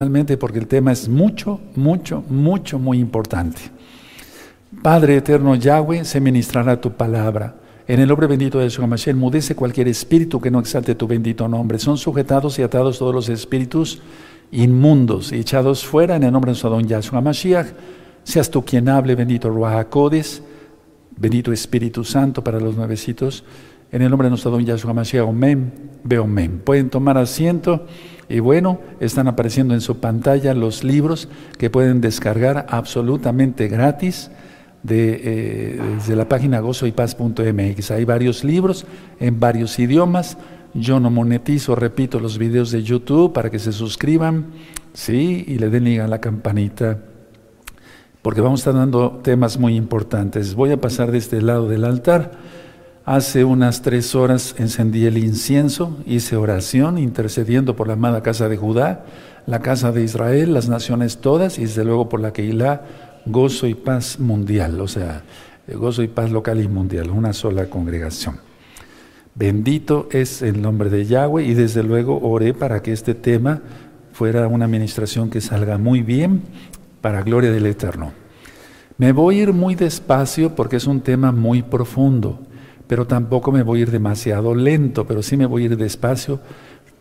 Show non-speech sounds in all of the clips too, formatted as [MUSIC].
Porque el tema es mucho, mucho, mucho, muy importante. Padre eterno Yahweh, se ministrará tu palabra. En el nombre bendito de Yeshua Mashiach, mudece cualquier espíritu que no exalte tu bendito nombre. Son sujetados y atados todos los espíritus inmundos y echados fuera en el nombre de don Yahshua Mashiach. Seas tú quien hable, bendito Ruach bendito Espíritu Santo para los nuevecitos. En el nombre de nuestro don Yahshua Mashiach, Omen, Beomen. Pueden tomar asiento. Y bueno, están apareciendo en su pantalla los libros que pueden descargar absolutamente gratis de, eh, desde la página gozoypaz.mx. Hay varios libros en varios idiomas. Yo no monetizo, repito, los videos de YouTube para que se suscriban, sí, y le den a la campanita, porque vamos a estar dando temas muy importantes. Voy a pasar de este lado del altar. Hace unas tres horas encendí el incienso, hice oración intercediendo por la amada casa de Judá, la casa de Israel, las naciones todas y desde luego por la Keilah, gozo y paz mundial, o sea, gozo y paz local y mundial, una sola congregación. Bendito es el nombre de Yahweh y desde luego oré para que este tema fuera una administración que salga muy bien para gloria del Eterno. Me voy a ir muy despacio porque es un tema muy profundo pero tampoco me voy a ir demasiado lento, pero sí me voy a ir despacio,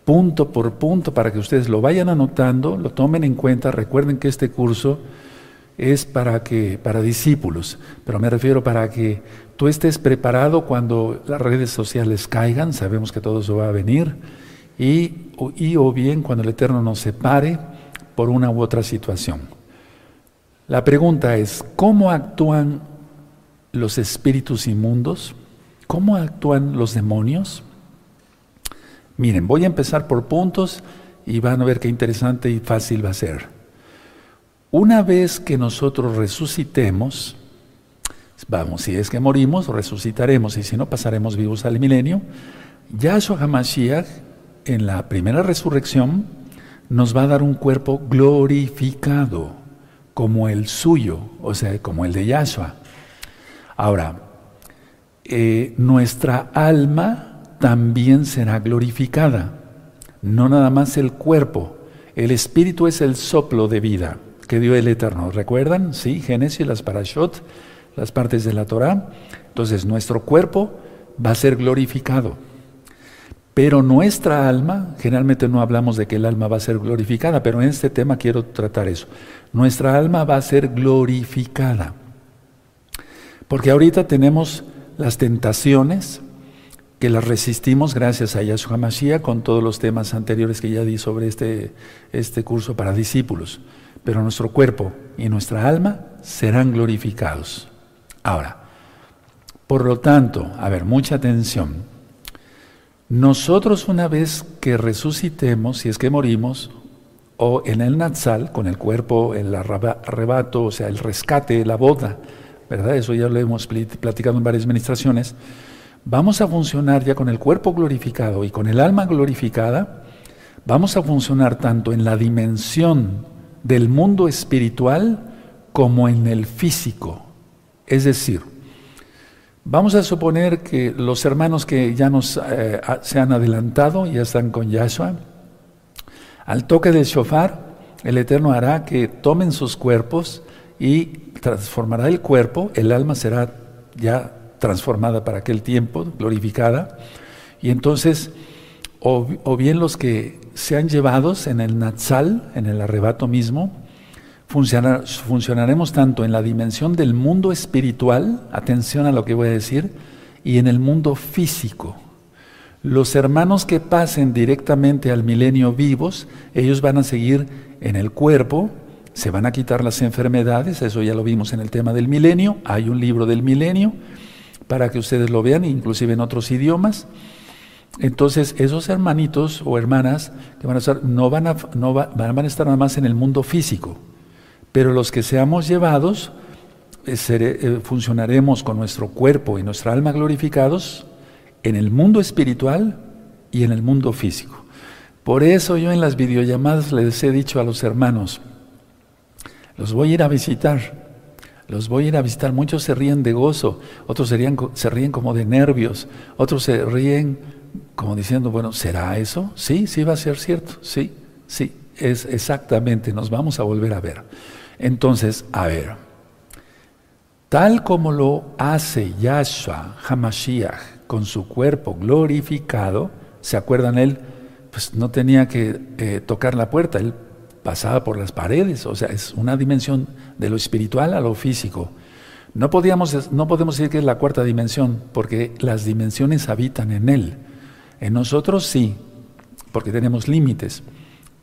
punto por punto, para que ustedes lo vayan anotando, lo tomen en cuenta. Recuerden que este curso es para que para discípulos, pero me refiero para que tú estés preparado cuando las redes sociales caigan, sabemos que todo eso va a venir, y y, o bien cuando el Eterno nos separe por una u otra situación. La pregunta es, ¿cómo actúan los espíritus inmundos? ¿Cómo actúan los demonios? Miren, voy a empezar por puntos y van a ver qué interesante y fácil va a ser. Una vez que nosotros resucitemos, vamos, si es que morimos, resucitaremos y si no, pasaremos vivos al milenio. Yahshua HaMashiach, en la primera resurrección, nos va a dar un cuerpo glorificado, como el suyo, o sea, como el de Yahshua. Ahora, eh, nuestra alma también será glorificada, no nada más el cuerpo. El espíritu es el soplo de vida que dio el Eterno. ¿Recuerdan? Sí, Génesis, las parashot, las partes de la Torah. Entonces, nuestro cuerpo va a ser glorificado. Pero nuestra alma, generalmente no hablamos de que el alma va a ser glorificada, pero en este tema quiero tratar eso. Nuestra alma va a ser glorificada. Porque ahorita tenemos las tentaciones, que las resistimos gracias a Yahshua Mashiach con todos los temas anteriores que ya di sobre este, este curso para discípulos. Pero nuestro cuerpo y nuestra alma serán glorificados. Ahora, por lo tanto, a ver, mucha atención. Nosotros una vez que resucitemos, si es que morimos, o en el Natsal, con el cuerpo, el arrebato, o sea, el rescate, la boda, ¿verdad? Eso ya lo hemos platicado en varias administraciones. Vamos a funcionar ya con el cuerpo glorificado y con el alma glorificada. Vamos a funcionar tanto en la dimensión del mundo espiritual como en el físico. Es decir, vamos a suponer que los hermanos que ya nos eh, se han adelantado, ya están con Yahshua, al toque del shofar, el Eterno hará que tomen sus cuerpos y transformará el cuerpo, el alma será ya transformada para aquel tiempo, glorificada, y entonces, o, bien los que sean llevados en el Natsal, en el arrebato mismo, funcionaremos tanto en la dimensión del mundo espiritual, atención a lo que voy a decir, y en el mundo físico. Los hermanos que pasen directamente al milenio vivos, ellos van a seguir en el cuerpo, se van a quitar las enfermedades, eso ya lo vimos en el tema del milenio, hay un libro del milenio para que ustedes lo vean, inclusive en otros idiomas. Entonces, esos hermanitos o hermanas que van a estar, no van a, no van a estar nada más en el mundo físico, pero los que seamos llevados, eh, eh, funcionaremos con nuestro cuerpo y nuestra alma glorificados en el mundo espiritual y en el mundo físico. Por eso yo en las videollamadas les he dicho a los hermanos, los voy a ir a visitar. Los voy a ir a visitar. Muchos se ríen de gozo, otros se ríen, como de nervios, otros se ríen como diciendo, bueno, ¿será eso? Sí, sí va a ser cierto, sí, sí. es exactamente, nos vamos a volver a ver. Entonces, a ver, tal como lo hace Yahshua Hamashiach con su cuerpo glorificado, ¿se acuerdan él? Pues no tenía que eh, tocar la puerta, él pasaba por las paredes, o sea, es una dimensión de lo espiritual a lo físico. No, podíamos, no podemos decir que es la cuarta dimensión, porque las dimensiones habitan en él. En nosotros sí, porque tenemos límites.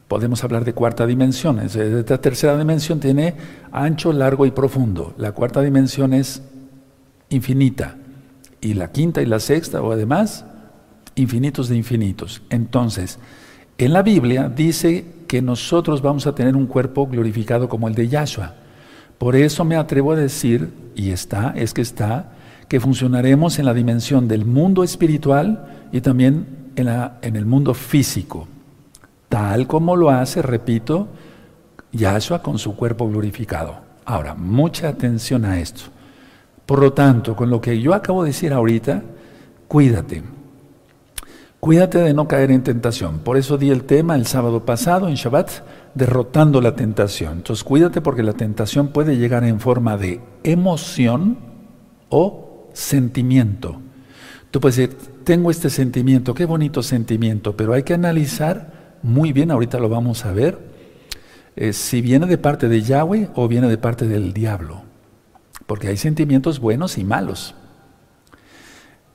Podemos hablar de cuarta dimensión. Esta tercera dimensión tiene ancho, largo y profundo. La cuarta dimensión es infinita. Y la quinta y la sexta, o además, infinitos de infinitos. Entonces, en la Biblia dice que nosotros vamos a tener un cuerpo glorificado como el de Yahshua. Por eso me atrevo a decir, y está, es que está, que funcionaremos en la dimensión del mundo espiritual y también en, la, en el mundo físico, tal como lo hace, repito, Yahshua con su cuerpo glorificado. Ahora, mucha atención a esto. Por lo tanto, con lo que yo acabo de decir ahorita, cuídate. Cuídate de no caer en tentación. Por eso di el tema el sábado pasado en Shabbat, derrotando la tentación. Entonces cuídate porque la tentación puede llegar en forma de emoción o sentimiento. Tú puedes decir, tengo este sentimiento, qué bonito sentimiento, pero hay que analizar muy bien, ahorita lo vamos a ver, eh, si viene de parte de Yahweh o viene de parte del diablo. Porque hay sentimientos buenos y malos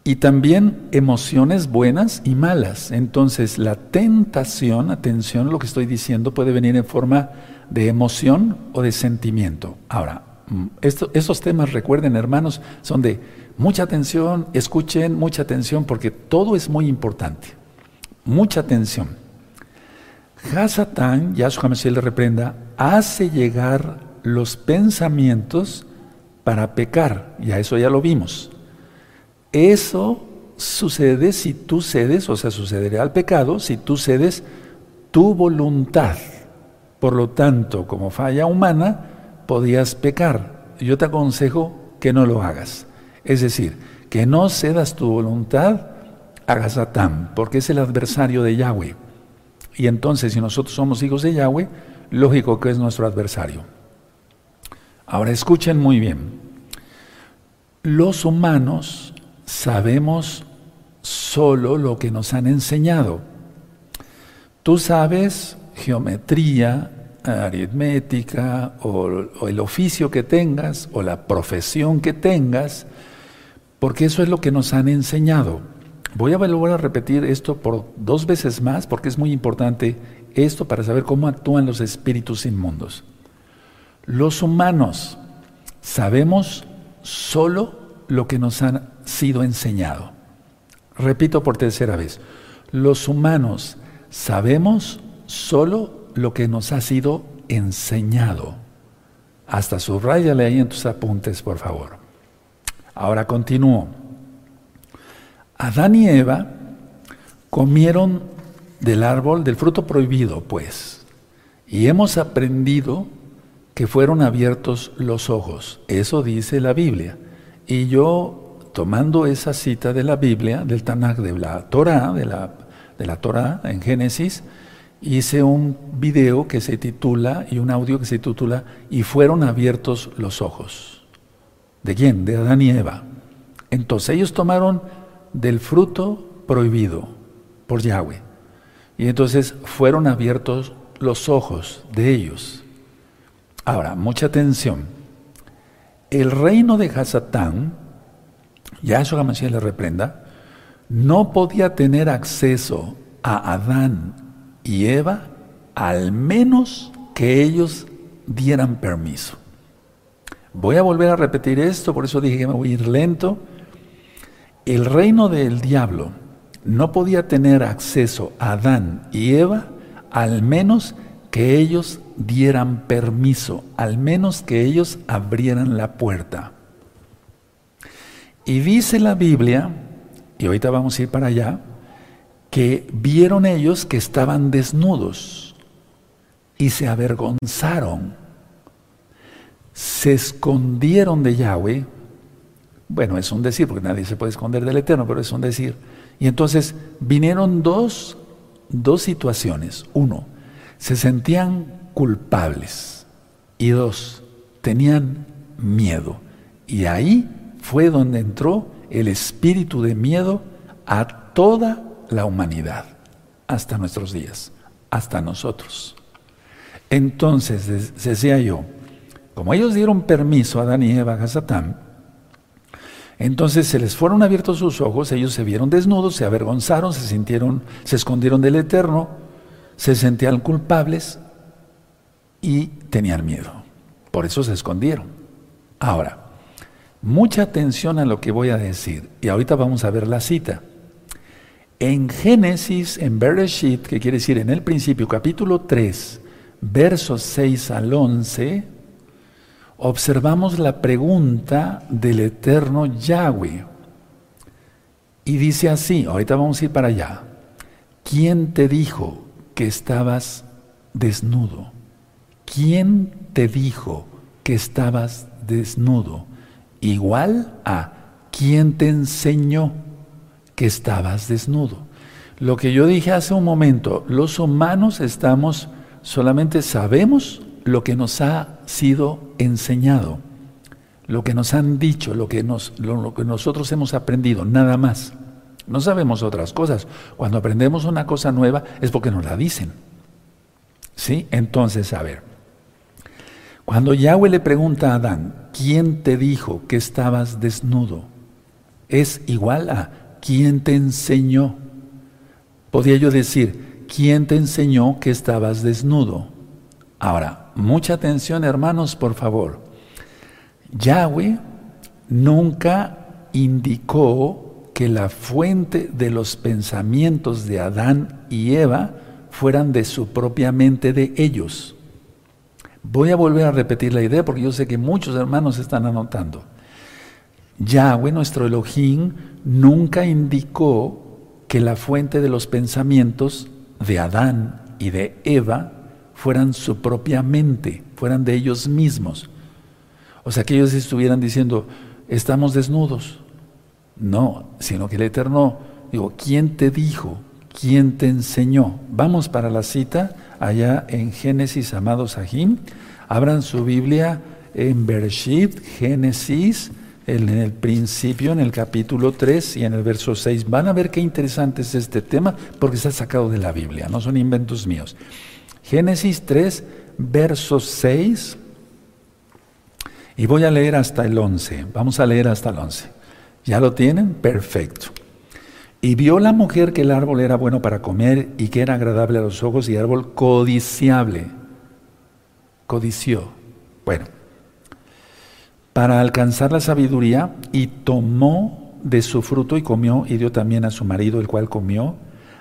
y también emociones buenas y malas. Entonces la tentación, atención a lo que estoy diciendo, puede venir en forma de emoción o de sentimiento. Ahora, mm, estos temas, recuerden hermanos, son de mucha atención, escuchen mucha atención porque todo es muy importante. Mucha atención. Hasatán, Yahshua Mashiach le reprenda, hace llegar los pensamientos para pecar. Ya eso ya lo vimos. Eso sucede si tú cedes, o sea, sucederá al pecado si tú cedes tu voluntad. Por lo tanto, como falla humana, podías pecar. Yo te aconsejo que no lo hagas. Es decir, que no cedas tu voluntad a Gazatán, porque es el adversario de Yahweh. Y entonces, si nosotros somos hijos de Yahweh, lógico que es nuestro adversario. Ahora escuchen muy bien. Los humanos sabemos solo lo que nos han enseñado. Tú sabes geometría, aritmética o, el oficio que tengas o la profesión que tengas, porque eso es lo que nos han enseñado. Voy a volver a repetir esto por dos veces más porque es muy importante esto para saber cómo actúan los espíritus inmundos. Los humanos sabemos solo lo que nos han sido enseñado. Repito por tercera vez, los humanos sabemos solo lo que nos ha sido enseñado. Hasta subrayale ahí en tus apuntes, por favor. Ahora continúo. Adán y Eva comieron del árbol del fruto prohibido, pues, y hemos aprendido que fueron abiertos los ojos. Eso dice la Biblia. Y yo tomando esa cita de la Biblia, del Tanakh, de la Torah, de la, de la Torah en Génesis, hice un video que se titula y un audio que se titula Y fueron abiertos los ojos. ¿De quién? De Adán y Eva. Entonces ellos tomaron del fruto prohibido por Yahweh. Y entonces fueron abiertos los ojos de ellos. Ahora, mucha atención. El reino de Hasatán, Yahshua Mashiach le reprenda, no podía tener acceso a Adán y Eva al menos que ellos dieran permiso. Voy a volver a repetir esto, por eso dije que me voy a ir lento. El reino del diablo no podía tener acceso a Adán y Eva al menos que ellos dieran permiso, al menos que ellos abrieran la puerta. Y dice la Biblia, y ahorita vamos a ir para allá, que vieron ellos que estaban desnudos y se avergonzaron, se escondieron de Yahweh. Bueno, es un decir, porque nadie se puede esconder del Eterno, pero es un decir. Y entonces vinieron dos, dos situaciones. Uno, se sentían culpables. Y dos, tenían miedo. Y ahí fue donde entró el espíritu de miedo a toda la humanidad, hasta nuestros días, hasta nosotros. Entonces, decía yo, como ellos dieron permiso a Adán y Eva, a entonces se les fueron abiertos sus ojos, ellos se vieron desnudos, se avergonzaron, se sintieron, se escondieron del Eterno, se sentían culpables y tenían miedo. Por eso se escondieron. Ahora, mucha atención a lo que voy a decir. Y ahorita vamos a ver la cita. En Génesis, en Bereshit, que quiere decir en el principio, capítulo 3, versos 6 al 11, observamos la pregunta del eterno Yahweh. Y dice así, ahorita vamos a ir para allá. ¿Quién te dijo que estabas desnudo? ¿Quién te dijo que estabas desnudo? Igual a ¿quién te enseñó que estabas desnudo? Lo que yo dije hace un momento, los humanos estamos, solamente sabemos lo que nos ha sido enseñado, lo que nos han dicho, lo que, lo, que nosotros hemos aprendido, nada más. No sabemos otras cosas. Cuando aprendemos una cosa nueva es porque nos la dicen. ¿Sí? Entonces, a ver. Cuando Yahweh le pregunta a Adán, ¿quién te dijo que estabas desnudo? Es igual a ¿quién te enseñó? Podría yo decir, ¿quién te enseñó que estabas desnudo? Ahora, mucha atención hermanos, por favor. Yahweh nunca indicó que la fuente de los pensamientos de Adán y Eva fueran de su propia mente de ellos. Voy a volver a repetir la idea porque yo sé que muchos hermanos están anotando. Yahweh, nuestro Elohim, nunca indicó que la fuente de los pensamientos de Adán y de Eva fueran su propia mente, fueran de ellos mismos. O sea, que ellos estuvieran diciendo, estamos desnudos. No, sino que el Eterno, digo, ¿quién te dijo? ¿Quién te enseñó? Vamos para la cita allá en Génesis, amados Sahim. Abran su Biblia en Bereshit, Génesis, en el principio, en el capítulo 3 y en el verso 6. Van a ver qué interesante es este tema porque está sacado de la Biblia, no son inventos míos. Génesis 3, verso 6. Y voy a leer hasta el 11. Vamos a leer hasta el 11. ¿Ya lo tienen? Perfecto. Y vio la mujer que el árbol era bueno para comer y que era agradable a los ojos y árbol codiciable. Codició. Bueno, para alcanzar la sabiduría y tomó de su fruto y comió y dio también a su marido, el cual comió,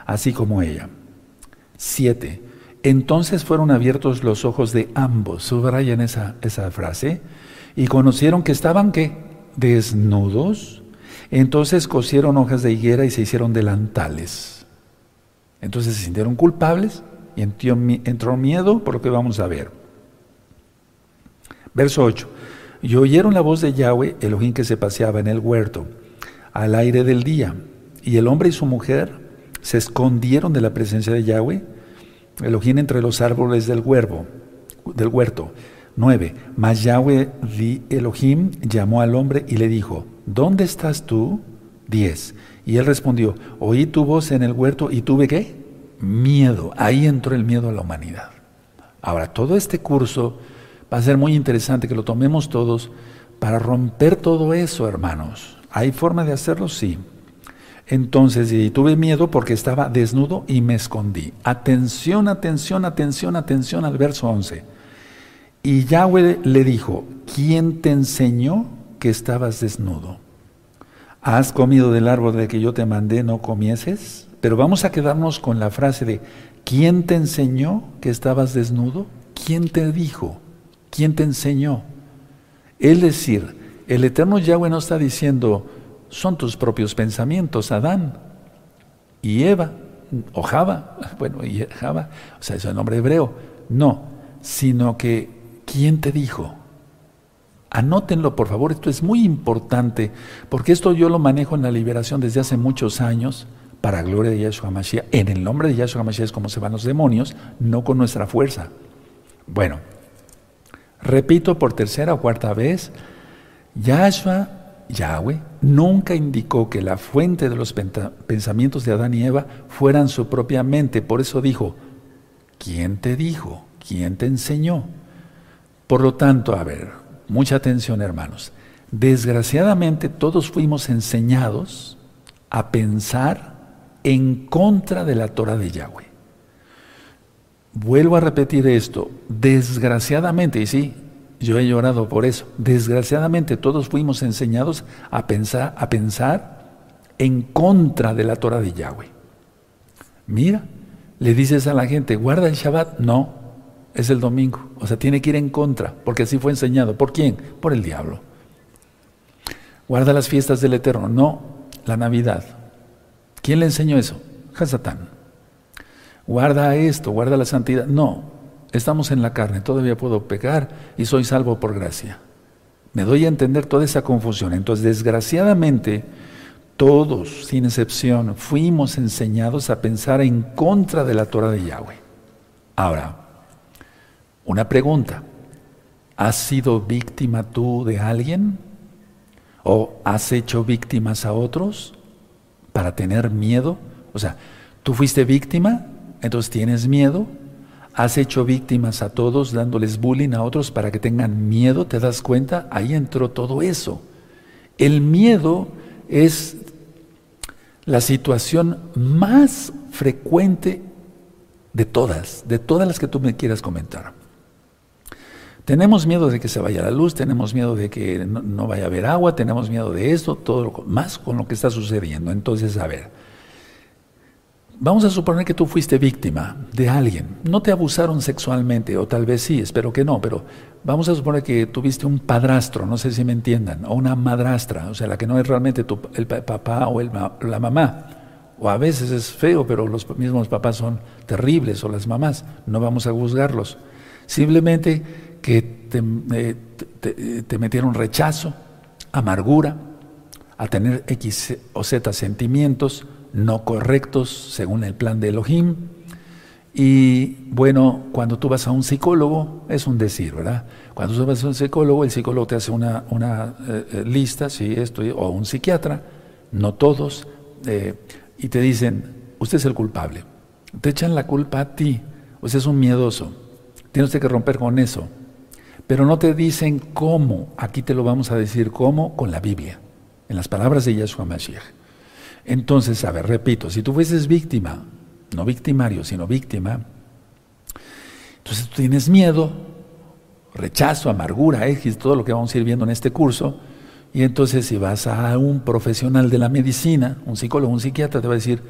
así como ella. Siete. Entonces fueron abiertos los ojos de ambos, subrayan esa, esa frase, y conocieron que estaban qué? Desnudos. Entonces cosieron hojas de higuera y se hicieron delantales. Entonces se sintieron culpables y entró miedo por lo que vamos a ver. Verso 8. Y oyeron la voz de Yahweh, Elohim que se paseaba en el huerto, al aire del día. Y el hombre y su mujer se escondieron de la presencia de Yahweh Elohim entre los árboles del, del huerto. 9. Mas Yahweh Elohim llamó al hombre y le dijo, ¿dónde estás tú? 10. Y él respondió, oí tu voz en el huerto y tuve qué? Miedo. Ahí entró el miedo a la humanidad. Ahora, todo este curso va a ser muy interesante que lo tomemos todos para romper todo eso, hermanos. ¿Hay forma de hacerlo? Sí. Entonces, y tuve miedo porque estaba desnudo y me escondí. Atención, atención, atención, atención al verso 11. Y Yahweh le dijo, ¿quién te enseñó que estabas desnudo? ¿Has comido del árbol de que yo te mandé no comieses? Pero vamos a quedarnos con la frase de, ¿quién te enseñó que estabas desnudo? ¿Quién te dijo? ¿Quién te enseñó? Es decir, el eterno Yahweh no está diciendo, son tus propios pensamientos, Adán y Eva, o Java, [LAUGHS] bueno, y Java, o sea, es el nombre hebreo, no, sino que, ¿quién te dijo? Anótenlo, por favor, esto es muy importante, porque esto yo lo manejo en la liberación desde hace muchos años, para gloria de Yahshua Mashiach. En el nombre de Yahshua Mashiach es como se van los demonios, no con nuestra fuerza. Bueno, repito por tercera o cuarta vez, Yahshua, Yahweh, nunca indicó que la fuente de los pensamientos de Adán y Eva fueran su propia mente. Por eso dijo, ¿quién te dijo? ¿Quién te enseñó? Por lo tanto, a ver, mucha atención hermanos. Desgraciadamente todos fuimos enseñados a pensar en contra de la Torah de Yahweh. Vuelvo a repetir esto, desgraciadamente, y sí, yo he llorado por eso, desgraciadamente todos fuimos enseñados a pensar, a pensar en contra de la Torah de Yahweh. Mira, le dices a la gente, guarda el Shabbat, no, es el domingo, o sea, tiene que ir en contra, porque así fue enseñado. ¿Por quién? Por el diablo. Guarda las fiestas del Eterno, no, la Navidad. ¿Quién le enseñó eso? Hasatán. Guarda esto, guarda la santidad. No, estamos en la carne, todavía puedo pecar y soy salvo por gracia. Me doy a entender toda esa confusión. Entonces, desgraciadamente, todos, sin excepción, fuimos enseñados a pensar en contra de la Torah de Yahweh. Ahora, una pregunta. ¿Has sido víctima tú de alguien? ¿O has hecho víctimas a otros? para tener miedo? O sea, tú fuiste víctima, entonces tienes miedo, has hecho víctimas a todos dándoles bullying a otros para que tengan miedo, ¿te das cuenta? Ahí entró todo eso. El miedo es la situación más frecuente de todas, de todas las que tú me quieras comentar. Tenemos miedo de que se vaya la luz, tenemos miedo de que no, vaya a haber agua, tenemos miedo de esto, todo lo, más con lo que está sucediendo. Entonces, a ver, vamos a suponer que tú fuiste víctima de alguien, no te abusaron sexualmente, o tal vez sí, espero que no, pero vamos a suponer que tuviste un padrastro, no sé si me entiendan, o una madrastra, o sea, la que no es realmente tu, el papá o la mamá. O a veces es feo, pero los mismos papás son terribles, o las mamás, no vamos a juzgarlos. Simplemente que eh, te, metieron rechazo, amargura, a tener X o Z sentimientos no correctos según el plan de Elohim. Y bueno, cuando tú vas a un psicólogo, es un decir, ¿verdad? Cuando tú vas a un psicólogo, el psicólogo te hace una, una eh, eh, lista, si esto, o un psiquiatra, no todos, y te dicen, usted es el culpable. Te echan la culpa a ti, usted es un miedoso, tienes que romper con eso. Pero no te dicen cómo. Aquí te lo vamos a decir cómo con la Biblia, en las palabras de Yahshua Mashiach. Entonces, a ver, repito, si tú fueses víctima, no victimario, sino víctima, entonces tú tienes miedo, rechazo, amargura, X, todo lo que vamos a ir viendo en este curso, y entonces si vas a un profesional de la medicina, un psicólogo, un psiquiatra, te va a decir,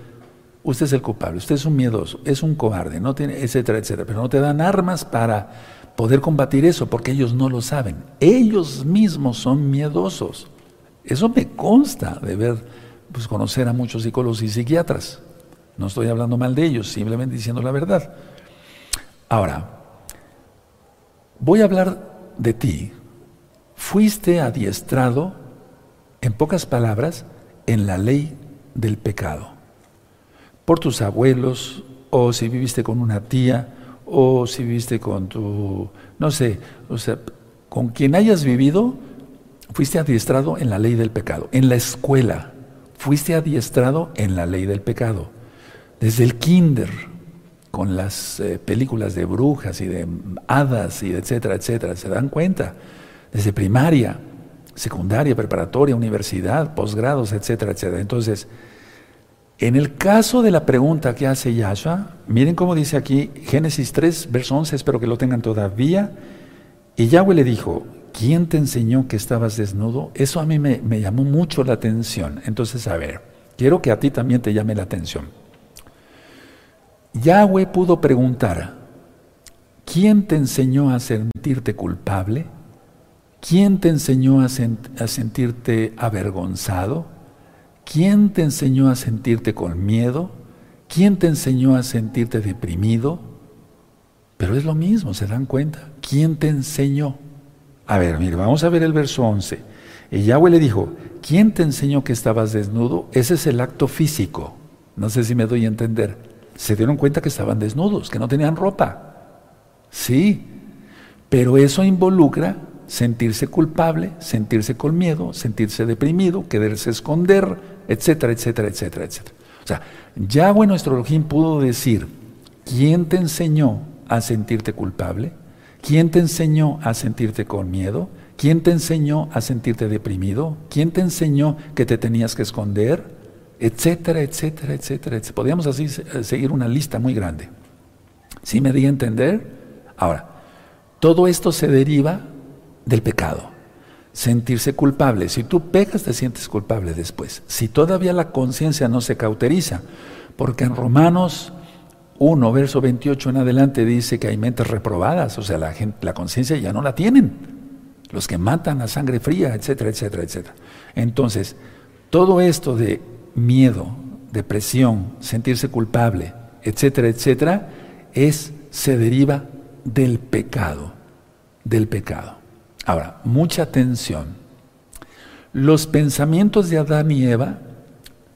usted es el culpable, usted es un miedoso, es un cobarde, no tiene, etcétera, etcétera, pero no te dan armas para poder combatir eso, porque ellos no lo saben. Ellos mismos son miedosos. Eso me consta de ver, pues conocer a muchos psicólogos y psiquiatras. No estoy hablando mal de ellos, simplemente diciendo la verdad. Ahora, voy a hablar de ti. Fuiste adiestrado, en pocas palabras, en la ley del pecado. Por tus abuelos, o si viviste con una tía, o si viviste con tu, no sé, o sea, con quien hayas vivido, fuiste adiestrado en la ley del pecado. En la escuela, fuiste adiestrado en la ley del pecado. Desde el kinder, con las eh, películas de brujas y de hadas y etcétera, etcétera, se dan cuenta. Desde primaria, secundaria, preparatoria, universidad, posgrados, etcétera, etcétera. Entonces, en el caso de la pregunta que hace Yahshua, miren cómo dice aquí Génesis 3, verso 11, espero que lo tengan todavía. Y Yahweh le dijo, ¿quién te enseñó que estabas desnudo? Eso a mí me, llamó mucho la atención. Entonces, a ver, quiero que a ti también te llame la atención. Yahweh pudo preguntar, ¿quién te enseñó a sentirte culpable? ¿Quién te enseñó a, a sentirte avergonzado? ¿Quién te enseñó a sentirte con miedo? ¿Quién te enseñó a sentirte deprimido? Pero es lo mismo, ¿se dan cuenta? ¿Quién te enseñó? A ver, mire, vamos a ver el verso 11. Y Yahweh le dijo, ¿quién te enseñó que estabas desnudo? Ese es el acto físico. No sé si me doy a entender. Se dieron cuenta que estaban desnudos, que no tenían ropa. Sí, pero eso involucra sentirse culpable, sentirse con miedo, sentirse deprimido, quererse esconder, etcétera, etcétera, etcétera, etcétera. O sea, Yahweh nuestro Elohim pudo decir, ¿quién te enseñó a sentirte culpable? ¿Quién te enseñó a sentirte con miedo? ¿Quién te enseñó a sentirte deprimido? ¿Quién te enseñó que te tenías que esconder? Etcétera, etcétera, etcétera, etcétera. Podríamos así eh, seguir una lista muy grande. ¿Sí me di a entender? Ahora, todo esto se deriva del pecado. Sentirse culpable. Si tú pecas, te sientes culpable después. Si todavía la conciencia no se cauteriza, porque en Romanos 1, verso 28 en adelante dice que hay mentes reprobadas, o sea, la, la conciencia ya no la tienen los que matan a sangre fría, etcétera, etcétera, etcétera. Entonces, todo esto de miedo, depresión, sentirse culpable, etcétera, etcétera, es, se deriva del pecado, del pecado. Ahora, mucha atención. Los pensamientos de Adán y Eva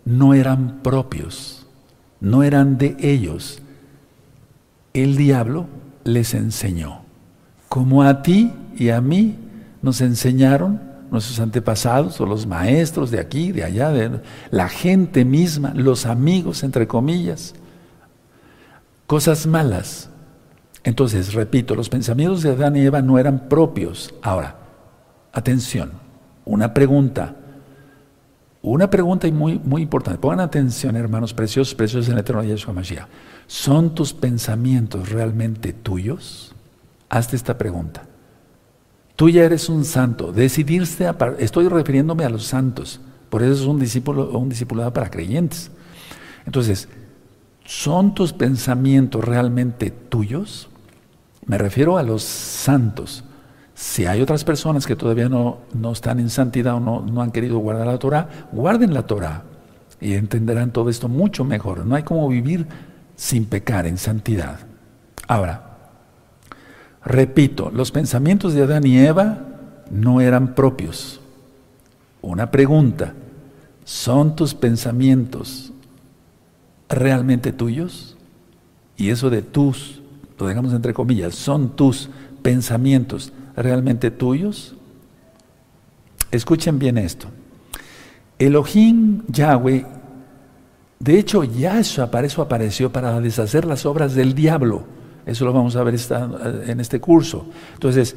no eran propios, no eran de ellos. El diablo les enseñó, como a ti y a mí nos enseñaron nuestros antepasados o los maestros de aquí, de allá, de la gente misma, los amigos, entre comillas, cosas malas. Entonces, repito, los pensamientos de Adán y Eva no eran propios. Ahora, atención, una pregunta, una pregunta muy, muy importante. Pongan atención, hermanos preciosos, preciosos en el eterno Yeshua Mashiach. ¿Son tus pensamientos realmente tuyos? Hazte esta pregunta. Tú ya eres un santo. Decidirse, estoy refiriéndome a los santos, por eso es un discípulo o un discipulado para creyentes. Entonces, ¿son tus pensamientos realmente tuyos? Me refiero a los santos. Si hay otras personas que todavía no, no están en santidad o no, no, han querido guardar la Torah, guarden la Torah y entenderán todo esto mucho mejor. No hay como vivir sin pecar en santidad. Ahora, Repito, los pensamientos de Adán y Eva no eran propios. Una pregunta, ¿son tus pensamientos realmente tuyos? Y eso de tus, lo dejamos entre comillas, ¿son tus pensamientos realmente tuyos? Escuchen bien esto. Elohim Yahweh, de hecho Yahshua eso apareció, para deshacer las obras del diablo. Eso lo vamos a ver en este curso. Entonces,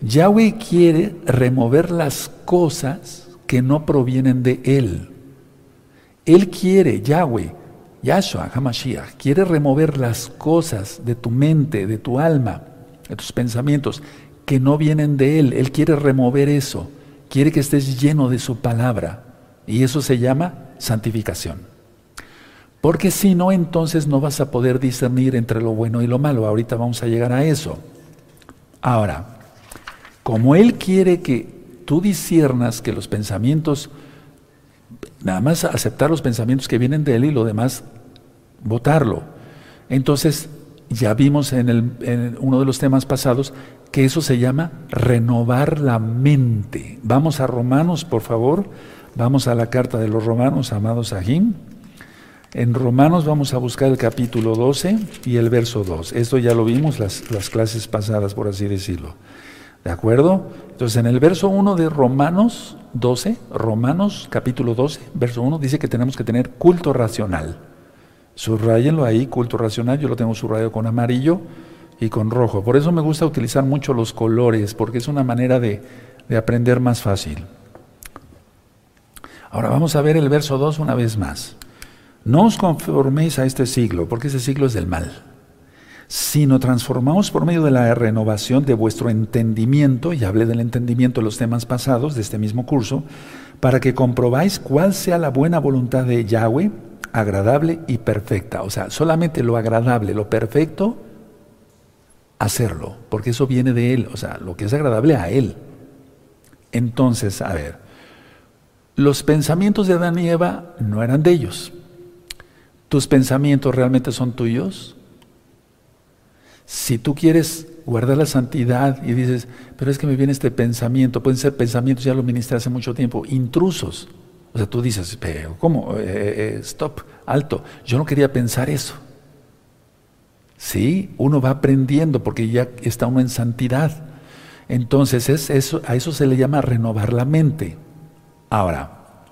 Yahweh quiere remover las cosas que no provienen de Él. Él quiere, Yahweh, Yahshua, Hamashiach, quiere remover las cosas de tu mente, de tu alma, de tus pensamientos, que no vienen de Él. Él quiere remover eso. Quiere que estés lleno de su palabra. Y eso se llama santificación. Porque si no, entonces no vas a poder discernir entre lo bueno y lo malo. Ahorita vamos a llegar a eso. Ahora, como Él quiere que tú disiernas que los pensamientos, nada más aceptar los pensamientos que vienen de Él y lo demás, votarlo. Entonces, ya vimos en, en uno de los temas pasados que eso se llama renovar la mente. Vamos a Romanos, por favor. Vamos a la carta de los Romanos, amados Ahim. En Romanos vamos a buscar el capítulo 12 y el verso 2. Esto ya lo vimos las, las clases pasadas, por así decirlo. ¿De acuerdo? Entonces, en el verso 1 de Romanos 12, Romanos capítulo 12, verso 1, dice que tenemos que tener culto racional. Subrayenlo ahí, culto racional, yo lo tengo subrayado con amarillo y con rojo. Por eso me gusta utilizar mucho los colores, porque es una manera de, de aprender más fácil. Ahora vamos a ver el verso 2 una vez más. No os conforméis a este siglo, porque ese siglo es del mal, sino transformaos por medio de la renovación de vuestro entendimiento, y hablé del entendimiento en los temas pasados de este mismo curso, para que comprobáis cuál sea la buena voluntad de Yahweh, agradable y perfecta. O sea, solamente lo agradable, lo perfecto, hacerlo, porque eso viene de Él, o sea, lo que es agradable a Él. Entonces, a ver, los pensamientos de Adán y Eva no eran de ellos, ¿Tus pensamientos realmente son tuyos? Si tú quieres guardar la santidad y dices, pero es que me viene este pensamiento, pueden ser pensamientos, ya lo ministré hace mucho tiempo, intrusos. O sea, tú dices, pero ¿cómo? Eh, eh, stop, alto. Yo no quería pensar eso. Sí, uno va aprendiendo porque ya está uno en santidad. Entonces, es eso, a eso se le llama renovar la mente. Ahora,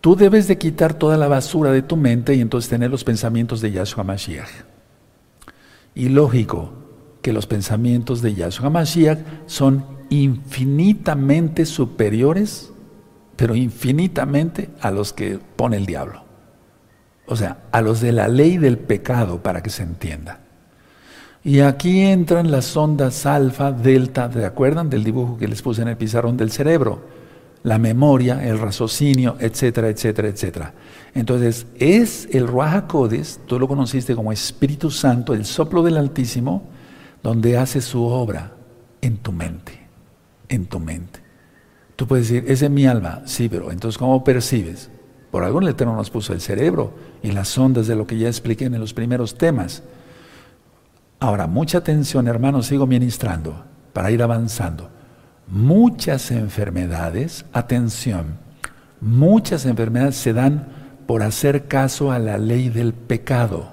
tú debes de quitar toda la basura de tu mente y entonces tener los pensamientos de Yahshua Mashiach. Y lógico que los pensamientos de Yahshua Mashiach son infinitamente superiores, pero infinitamente a los que pone el diablo. O sea, a los de la ley del pecado, para que se entienda. Y aquí entran las ondas alfa, delta, ¿te acuerdan del dibujo que les puse en el pizarrón del cerebro? La memoria, el raciocinio, etcétera, etcétera, etcétera. Entonces, es el Ruach Codes, tú lo conociste como Espíritu Santo, el soplo del Altísimo, donde hace su obra en tu mente, en tu mente. Tú puedes decir, es de mi alma, sí, pero entonces ¿cómo percibes? Por algo el Eterno nos puso el cerebro y las ondas de lo que ya expliqué en los primeros temas. Ahora, mucha atención, hermanos, sigo ministrando para ir avanzando. Muchas enfermedades, atención, muchas enfermedades se dan por hacer caso a la ley del pecado.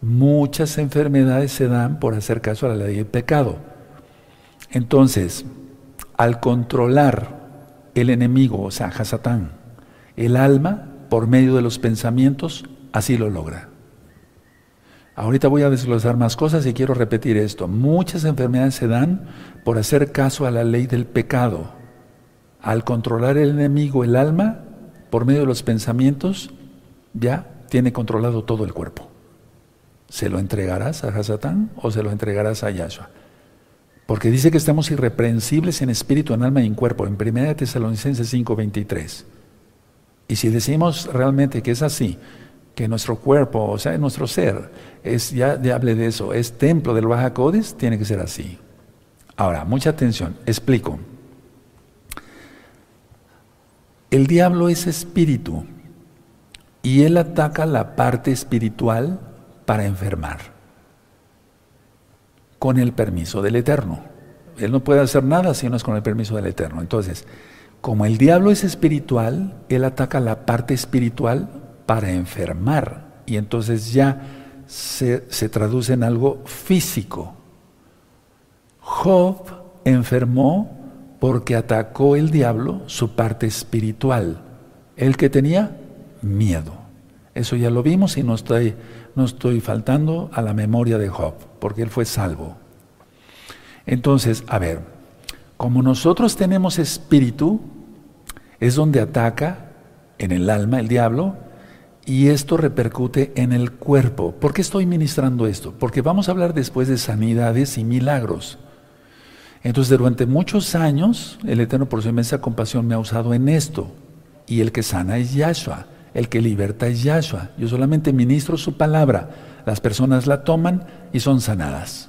Muchas enfermedades se dan por hacer caso a la ley del pecado. Entonces, al controlar el enemigo, o sea, Hasatán, el alma, por medio de los pensamientos, así lo logra. Ahorita voy a desglosar más cosas y quiero repetir esto. Muchas enfermedades se dan por hacer caso a la ley del pecado. Al controlar el enemigo, el alma, por medio de los pensamientos, ya tiene controlado todo el cuerpo. ¿Se lo entregarás a Hasatán o se lo entregarás a Yahshua? Porque dice que estamos irreprensibles en espíritu, en alma y en cuerpo, en 1 Tesalonicenses 5:23. Y si decimos realmente que es así, que nuestro cuerpo, o sea, nuestro ser, es, ya, hable de eso, es templo del Baja Codes, tiene que ser así. Ahora, mucha atención, explico. El diablo es espíritu y él ataca la parte espiritual para enfermar, con el permiso del Eterno. Él no puede hacer nada si no es con el permiso del Eterno. Entonces, como el diablo es espiritual, él ataca la parte espiritual para enfermar y entonces ya se, traduce en algo físico. Job enfermó porque atacó el diablo su parte espiritual, el que tenía miedo. Eso ya lo vimos y no estoy no estoy faltando a la memoria de Job, porque él fue salvo. Entonces, a ver, como nosotros tenemos espíritu, es donde ataca en el alma el diablo y esto repercute en el cuerpo. ¿Por qué estoy ministrando esto? Porque vamos a hablar después de sanidades y milagros. Entonces, durante muchos años, el Eterno por su inmensa compasión me ha usado en esto. Y el que sana es Yahshua. El que liberta es Yahshua. Yo solamente ministro su palabra. Las personas la toman y son sanadas.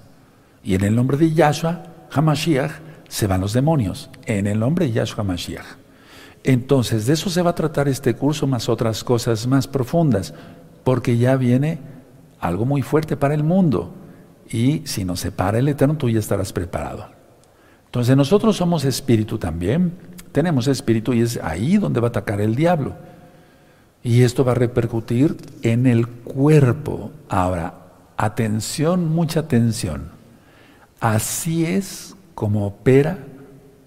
Y en el nombre de Yahshua, Hamashiach, se van los demonios. En el nombre de Yahshua Hamashiach. Entonces, de eso se va a tratar este curso, más otras cosas más profundas, porque ya viene algo muy fuerte para el mundo. Y si nos separa el Eterno, tú ya estarás preparado. Entonces, nosotros somos espíritu también. Tenemos espíritu y es ahí donde va a atacar el diablo. Y esto va a repercutir en el cuerpo. Ahora, atención, mucha atención. Así es como opera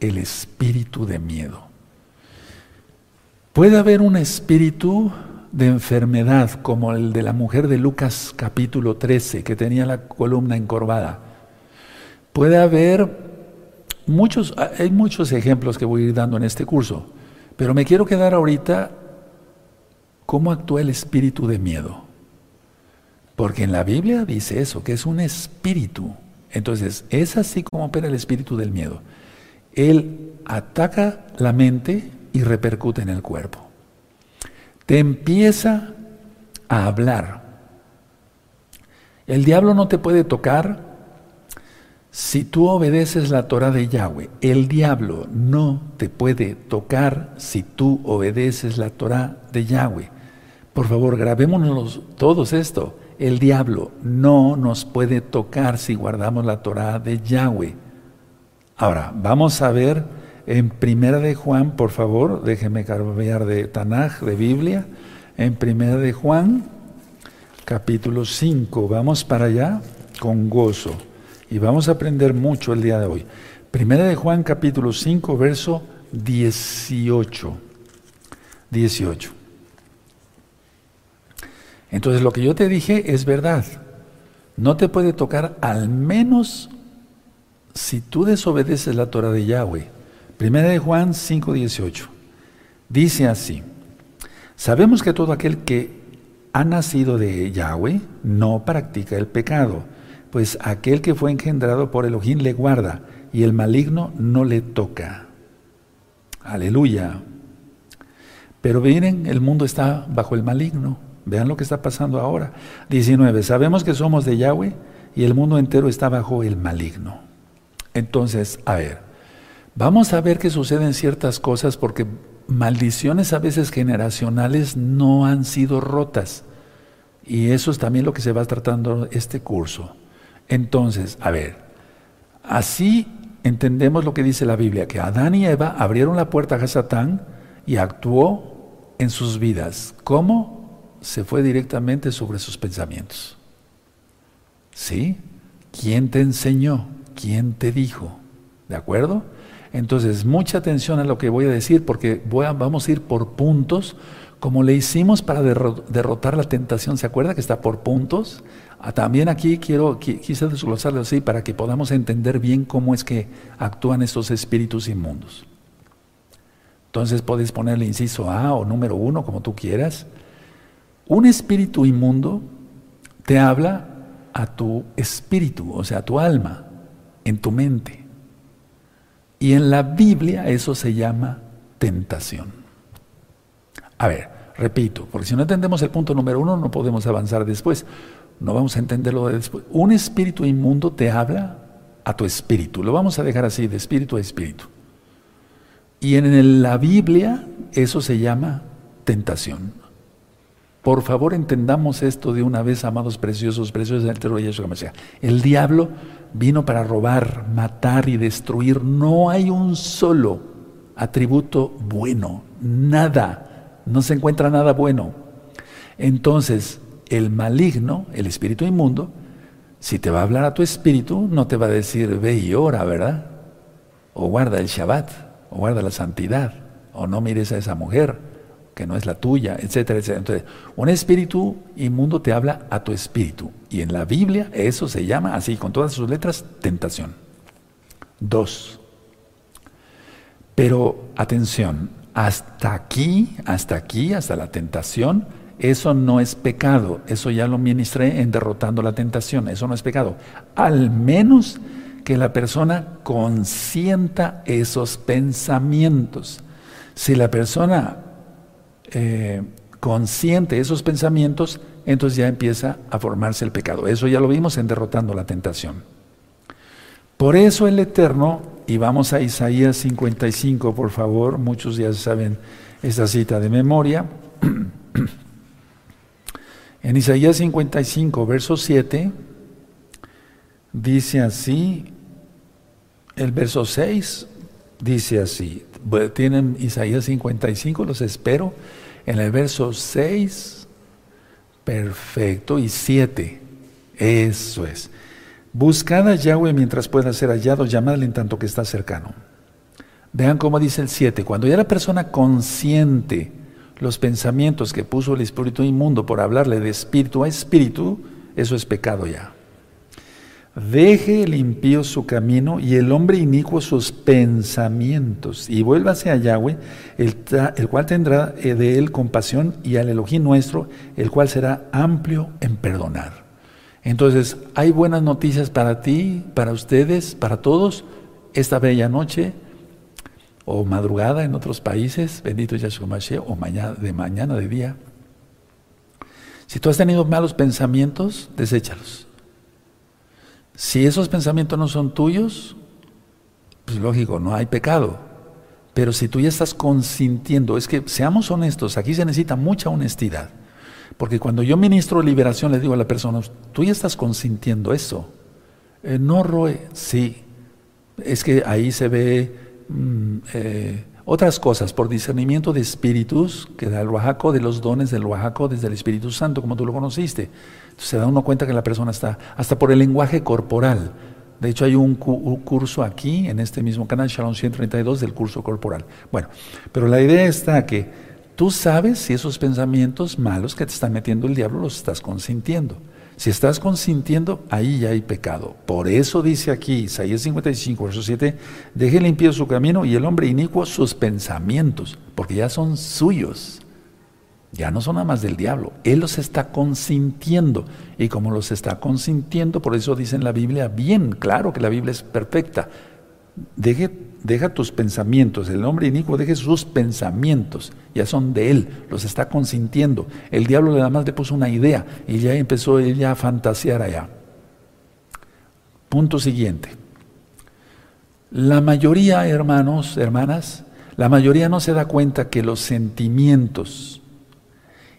el espíritu de miedo. Puede haber un espíritu de enfermedad como el de la mujer de Lucas capítulo 13 que tenía la columna encorvada. Puede haber muchos, hay muchos ejemplos que voy a ir dando en este curso, pero me quiero quedar ahorita ¿Cómo actúa el espíritu de miedo? Porque en la Biblia dice eso, que es un espíritu. Entonces, es así como opera el espíritu del miedo. Él ataca la mente y repercute en el cuerpo. Te empieza a hablar. El diablo no te puede tocar si tú obedeces la Torah de Yahweh. El diablo no te puede tocar si tú obedeces la Torah de Yahweh. Por favor, grabémonos todos esto. El diablo no nos puede tocar si guardamos la Torah de Yahweh. Ahora, vamos a ver en Primera de Juan, por favor, déjeme cambiar de Tanaj, de Biblia, en Primera de Juan, capítulo 5, vamos para allá con gozo y vamos a aprender mucho el día de hoy. Primera de Juan, capítulo 5, verso 18. 18. Entonces lo que yo te dije es verdad. No te puede tocar al menos si tú desobedeces la Torah de Yahweh. Primera de Juan 5:18. Dice así: Sabemos que todo aquel que ha nacido de Yahweh no practica el pecado, pues aquel que fue engendrado por Elohim le guarda y el maligno no le toca. Aleluya. Pero miren, el mundo está bajo el maligno. Vean lo que está pasando ahora. 19. Sabemos que somos de Yahweh y el mundo entero está bajo el maligno. Entonces, a ver, vamos a ver qué suceden ciertas cosas porque maldiciones a veces generacionales no han sido rotas. Y eso es también lo que se va tratando este curso. Entonces, a ver, así entendemos lo que dice la Biblia, que Adán y Eva abrieron la puerta a Satán y actuó en sus vidas. ¿Cómo? Se fue directamente sobre sus pensamientos. ¿Sí? ¿Quién te enseñó? ¿Quién te dijo? ¿De acuerdo? Entonces, mucha atención a lo que voy a decir porque vamos a ir por puntos, como le hicimos para derrotar la tentación. ¿Se acuerda que está por puntos? Ah, también aquí quiero, quise desglosarlo así para que podamos entender bien cómo es que actúan estos espíritus inmundos. Entonces puedes ponerle inciso A o número uno, como tú quieras. Un espíritu inmundo te habla a tu espíritu, o sea, a tu alma, en tu mente. Y en la Biblia eso se llama tentación. A ver, repito, porque si no entendemos el punto número uno no podemos avanzar después. No vamos a entenderlo después. Un espíritu inmundo te habla a tu espíritu. Lo vamos a dejar así, de espíritu a espíritu. Y en la Biblia eso se llama tentación. Por favor, entendamos esto de una vez, amados preciosos, preciosos del terror de Yeshua El diablo vino para robar, matar y destruir. No hay un solo atributo bueno, nada. No se encuentra nada bueno. Entonces, el maligno, el espíritu inmundo, si te va a hablar a tu espíritu, no te va a decir ve y ora, ¿verdad? O guarda el Shabbat, o guarda la santidad, o no mires a esa mujer que no es la tuya, etcétera, etcétera. Entonces, un espíritu inmundo te habla a tu espíritu. Y en la Biblia eso se llama así, con todas sus letras, tentación. Dos. Pero atención, hasta aquí, hasta aquí, hasta la tentación, eso no es pecado. Eso ya lo ministré en derrotando la tentación. Eso no es pecado. Al menos que la persona consienta esos pensamientos. Si la persona eh, consciente de esos pensamientos, entonces ya empieza a formarse el pecado. Eso ya lo vimos en derrotando la tentación. Por eso el Eterno, y vamos a Isaías 55, por favor, muchos ya saben esta cita de memoria. [CLEARS THROAT] En Isaías 55, verso 7, dice así, el verso 6 dice así, tienen Isaías 55, los espero. En el verso 6, perfecto, y 7, eso es. Buscad a Yahweh mientras pueda ser hallado, llamadle en tanto que está cercano. Vean cómo dice el 7, cuando ya la persona consciente los pensamientos que puso el espíritu inmundo por hablarle de espíritu a espíritu, eso es pecado ya. Deje el impío su camino y el hombre inicuo sus pensamientos, y vuélvase a Yahweh, el, cual tendrá eh, de él compasión, y al Elohim nuestro, el cual será amplio en perdonar. Entonces, hay buenas noticias para ti, para ustedes, para todos, esta bella noche, o madrugada en otros países, bendito Yahshua Mashiach, o mañana, de mañana, de día. Si tú has tenido malos pensamientos, deséchalos si esos pensamientos no son tuyos, pues lógico, no hay pecado. Pero si tú ya estás consintiendo, es que seamos honestos, aquí se necesita mucha honestidad. Porque cuando yo ministro liberación, le digo a la persona, tú ya estás consintiendo eso. Eh, no, Roe, sí. Es que ahí se ve mm, eh, otras cosas, por discernimiento de espíritus, que da el Oaxaco, de los dones del Oaxaco desde el Espíritu Santo, como tú lo conociste. Entonces se da uno cuenta que la persona está, hasta por el lenguaje corporal. De hecho, hay un, curso aquí, en este mismo canal, Shalom 132, del curso corporal. Bueno, pero la idea está que tú sabes si esos pensamientos malos que te está metiendo el diablo los estás consintiendo. Si estás consintiendo, ahí ya hay pecado. Por eso dice aquí Isaías 55, verso 7, deje limpio su camino y el hombre inicuo sus pensamientos, porque ya son suyos. Ya no son nada más del diablo. Él los está consintiendo. Y como los está consintiendo, por eso dice en la Biblia, bien claro que la Biblia es perfecta. Deje, deja tus pensamientos. El hombre inicuo deje sus pensamientos. Ya son de él. Los está consintiendo. El diablo nada más le puso una idea y ya empezó ella a fantasear allá. Punto siguiente. La mayoría, hermanos, hermanas, la mayoría no se da cuenta que los sentimientos,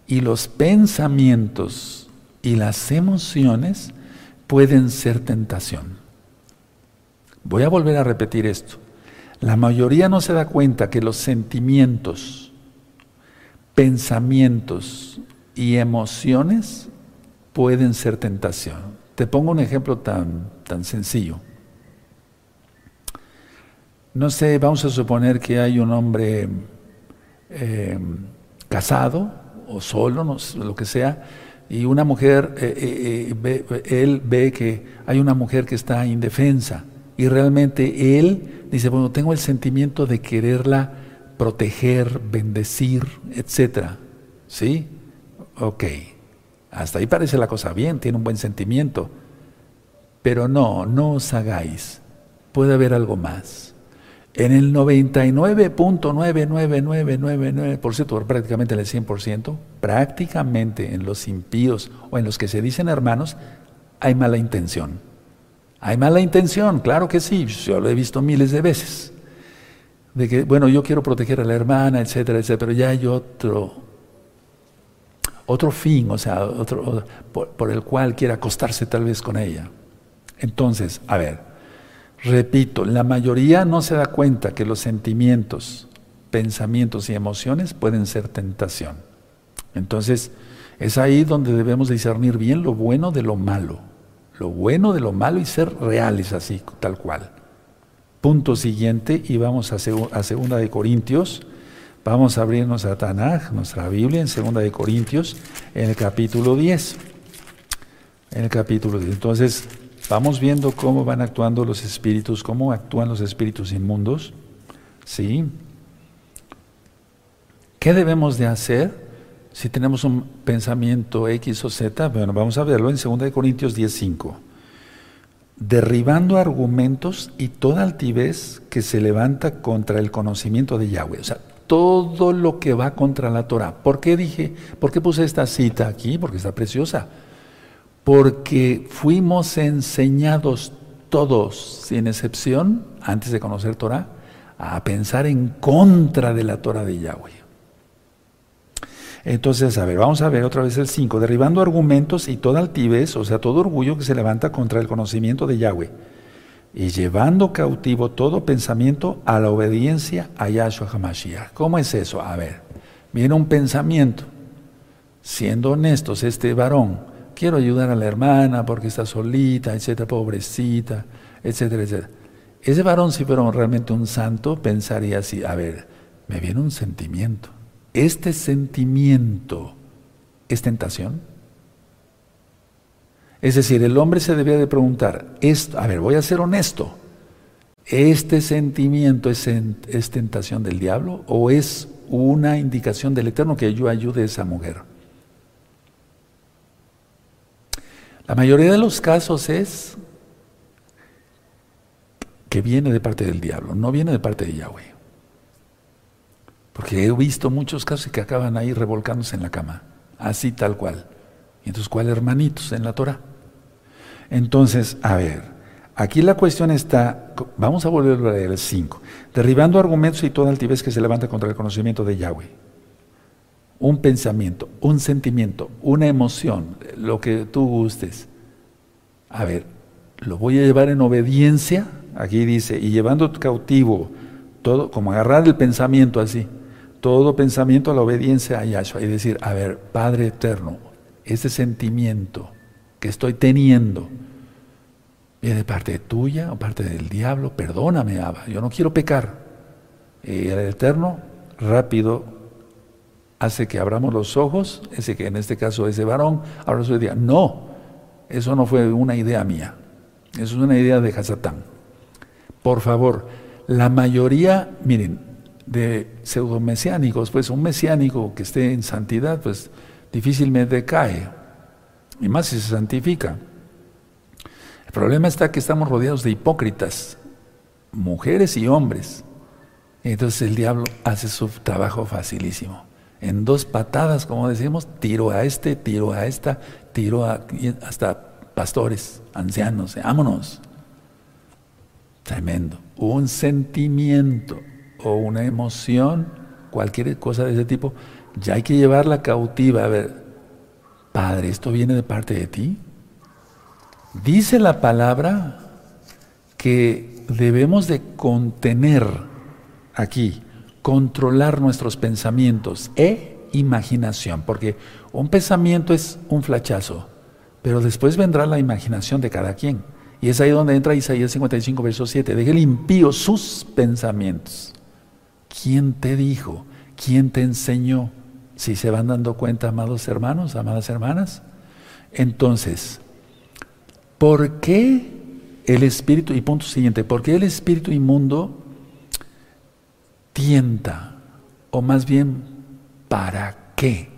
y los pensamientos y las emociones pueden ser tentación. Voy a volver a repetir esto. La mayoría no se da cuenta que los sentimientos, pensamientos y emociones pueden ser tentación. Te pongo un ejemplo tan, tan sencillo. No sé, vamos a suponer que hay un hombre eh, casado o solo, no, lo que sea, y una mujer, eh, eh, él ve que hay una mujer que está indefensa y realmente él dice, bueno, tengo el sentimiento de quererla proteger, bendecir, etcétera. ¿Sí? Ok. Hasta ahí parece la cosa bien, tiene un buen sentimiento. Pero no, no os hagáis. Puede haber algo más. En el 99.99999%, prácticamente en el 100%, prácticamente en los impíos o en los que se dicen hermanos, hay mala intención. Hay mala intención, claro que sí, yo lo he visto miles de veces. De que, bueno, yo quiero proteger a la hermana, etcétera, etcétera, pero ya hay otro, otro fin, o sea, otro, por, por el cual quiere acostarse tal vez con ella. Entonces, a ver, Repito, la mayoría no se da cuenta que los sentimientos, pensamientos y emociones pueden ser tentación. Entonces, es ahí donde debemos discernir bien lo bueno de lo malo. Lo bueno de lo malo y ser reales así, tal cual. Punto siguiente, y vamos a, Segunda de Corintios. Vamos a abrirnos a Tanaj, nuestra Biblia, en Segunda de Corintios, en el capítulo 10. En el capítulo 10. Entonces, Vamos viendo cómo van actuando los espíritus, cómo actúan los espíritus inmundos. ¿Sí? ¿Qué debemos de hacer si tenemos un pensamiento X o Z? Bueno, vamos a verlo en 2 Corintios 10:5. Derribando argumentos y toda altivez que se levanta contra el conocimiento de Yahweh. O sea, todo lo que va contra la Torah. ¿Por qué dije, por qué puse esta cita aquí? Porque está preciosa porque fuimos enseñados todos, sin excepción, antes de conocer Torah, a pensar en contra de la Torah de Yahweh. Entonces, a ver, vamos a ver otra vez el 5, derribando argumentos y toda altivez, o sea, todo orgullo que se levanta contra el conocimiento de Yahweh, y llevando cautivo todo pensamiento a la obediencia a Yahshua HaMashiach. ¿Cómo es eso? A ver, viene un pensamiento, siendo honestos, este varón, quiero ayudar a la hermana porque está solita, etcétera, pobrecita, etcétera, etcétera. Ese varón, si fuera realmente un santo, pensaría así, a ver, me viene un sentimiento. ¿Este sentimiento es tentación? Es decir, el hombre se debía de preguntar, a ver, voy a ser honesto, ¿este sentimiento es, es tentación del diablo o es una indicación del Eterno que yo ayude a esa mujer? La mayoría de los casos es que viene de parte del diablo, no viene de parte de Yahweh. Porque he visto muchos casos que acaban ahí revolcándose en la cama, así tal cual. Y entonces, ¿cuál hermanitos en la Torah? Entonces, a ver, aquí la cuestión está, vamos a volver a leer el 5, derribando argumentos y toda altivez que se levanta contra el conocimiento de Yahweh un pensamiento, un sentimiento, una emoción, lo que tú gustes. A ver, lo voy a llevar en obediencia, aquí dice, y llevando cautivo todo, como agarrar el pensamiento así, todo pensamiento a la obediencia a Yahshua y decir, a ver, Padre eterno, ese sentimiento que estoy teniendo, ¿viene de parte tuya o parte del diablo? Perdóname, Abba, yo no quiero pecar. Y el Eterno rápido hace que abramos los ojos, ese que en este caso ese varón, ahora su idea. No, eso no fue una idea mía, eso es una idea de Hasatán. Por favor, la mayoría, miren, de pseudomesiánicos, pues un mesiánico que esté en santidad, pues difícilmente cae, y más si se santifica. El problema está que estamos rodeados de hipócritas, mujeres y hombres. Entonces el diablo hace su trabajo facilísimo. En dos patadas, como decimos, tiro a este, tiro a esta, tiro a hasta pastores, ancianos, vámonos. Tremendo. Un sentimiento o una emoción, cualquier cosa de ese tipo, ya hay que llevarla cautiva. A ver, Padre, ¿esto viene de parte de ti? Dice la palabra que debemos de contener aquí, controlar nuestros pensamientos e imaginación, porque un pensamiento es un flachazo, pero después vendrá la imaginación de cada quien. Y es ahí donde entra Isaías 55, verso 7. Deje limpio sus pensamientos. ¿Quién te dijo? ¿Quién te enseñó? Si se van dando cuenta, amados hermanos, amadas hermanas. Entonces, ¿por qué el espíritu, y punto siguiente, ¿por qué el espíritu inmundo tienta? O más bien, ¿para qué?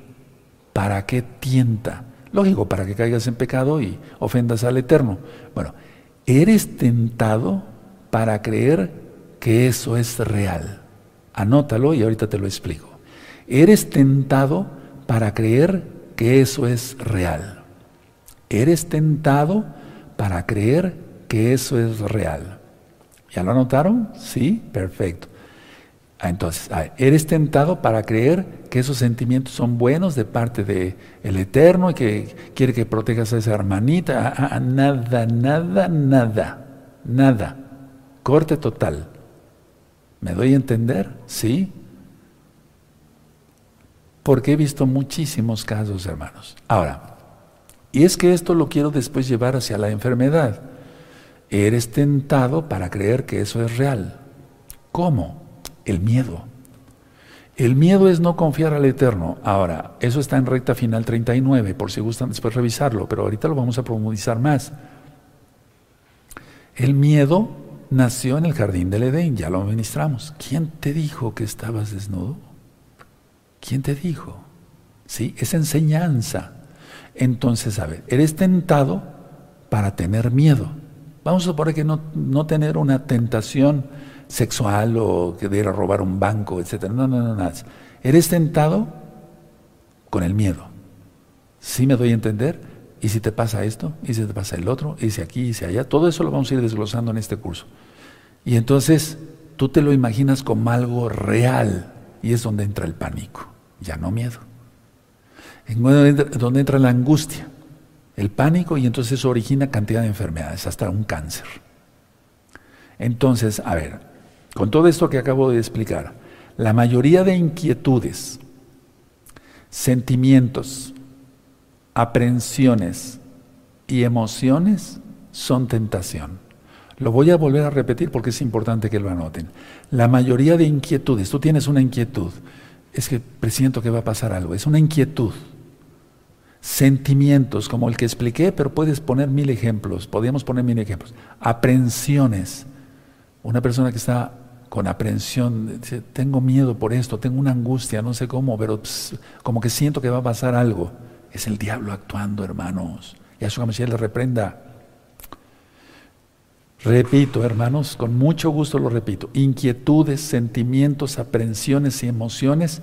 ¿Para qué tienta? Lógico, para que caigas en pecado y ofendas al Eterno. Bueno, eres tentado para creer que eso es real. Anótalo y ahorita te lo explico. Eres tentado para creer que eso es real. Eres tentado para creer que eso es real. ¿Ya lo anotaron? Sí, perfecto. Ah, entonces, ah, eres tentado para creer que esos sentimientos son buenos de parte del el Eterno y que quiere que protejas a esa hermanita. Ah, nada, nada, nada, nada. Corte total. ¿Me doy a entender? Sí. Porque he visto muchísimos casos, hermanos. Ahora, y es que esto lo quiero después llevar hacia la enfermedad. Eres tentado para creer que eso es real. ¿Cómo? El miedo. El miedo es no confiar al Eterno. Ahora, eso está en recta final 39, por si gustan después revisarlo, pero ahorita lo vamos a profundizar más. El miedo nació en el jardín del Edén, ya lo ministramos. ¿Quién te dijo que estabas desnudo? ¿Quién te dijo? ¿Sí? Es enseñanza. Entonces, a ver, eres tentado para tener miedo. Vamos a suponer que no, no tener una tentación sexual o que de ir a robar un banco, etc. No, no, no, nada. Eres tentado con el miedo. ¿Sí me doy a entender? ¿Y si te pasa esto? ¿Y si te pasa el otro? ¿Y si aquí? ¿Y si allá? Todo eso lo vamos a ir desglosando en este curso. Y entonces tú te lo imaginas como algo real y es donde entra el pánico, ya no miedo. En donde entra la angustia, el pánico y entonces eso origina cantidad de enfermedades, hasta un cáncer. Entonces, a ver, con todo esto que acabo de explicar, la mayoría de inquietudes, sentimientos, aprehensiones y emociones son tentación. Lo voy a volver a repetir porque es importante que lo anoten. La mayoría de inquietudes, tú tienes una inquietud, es que presiento que va a pasar algo, es una inquietud. Sentimientos como el que expliqué, pero puedes poner mil ejemplos, podríamos poner mil ejemplos. Aprehensiones. Una persona que está con aprensión, tengo miedo por esto, tengo una angustia, no sé cómo, pero como que siento que va a pasar algo. Es el diablo actuando, hermanos. Y a su le reprenda. Repito, hermanos, con mucho gusto lo repito. Inquietudes, sentimientos, aprensiones y emociones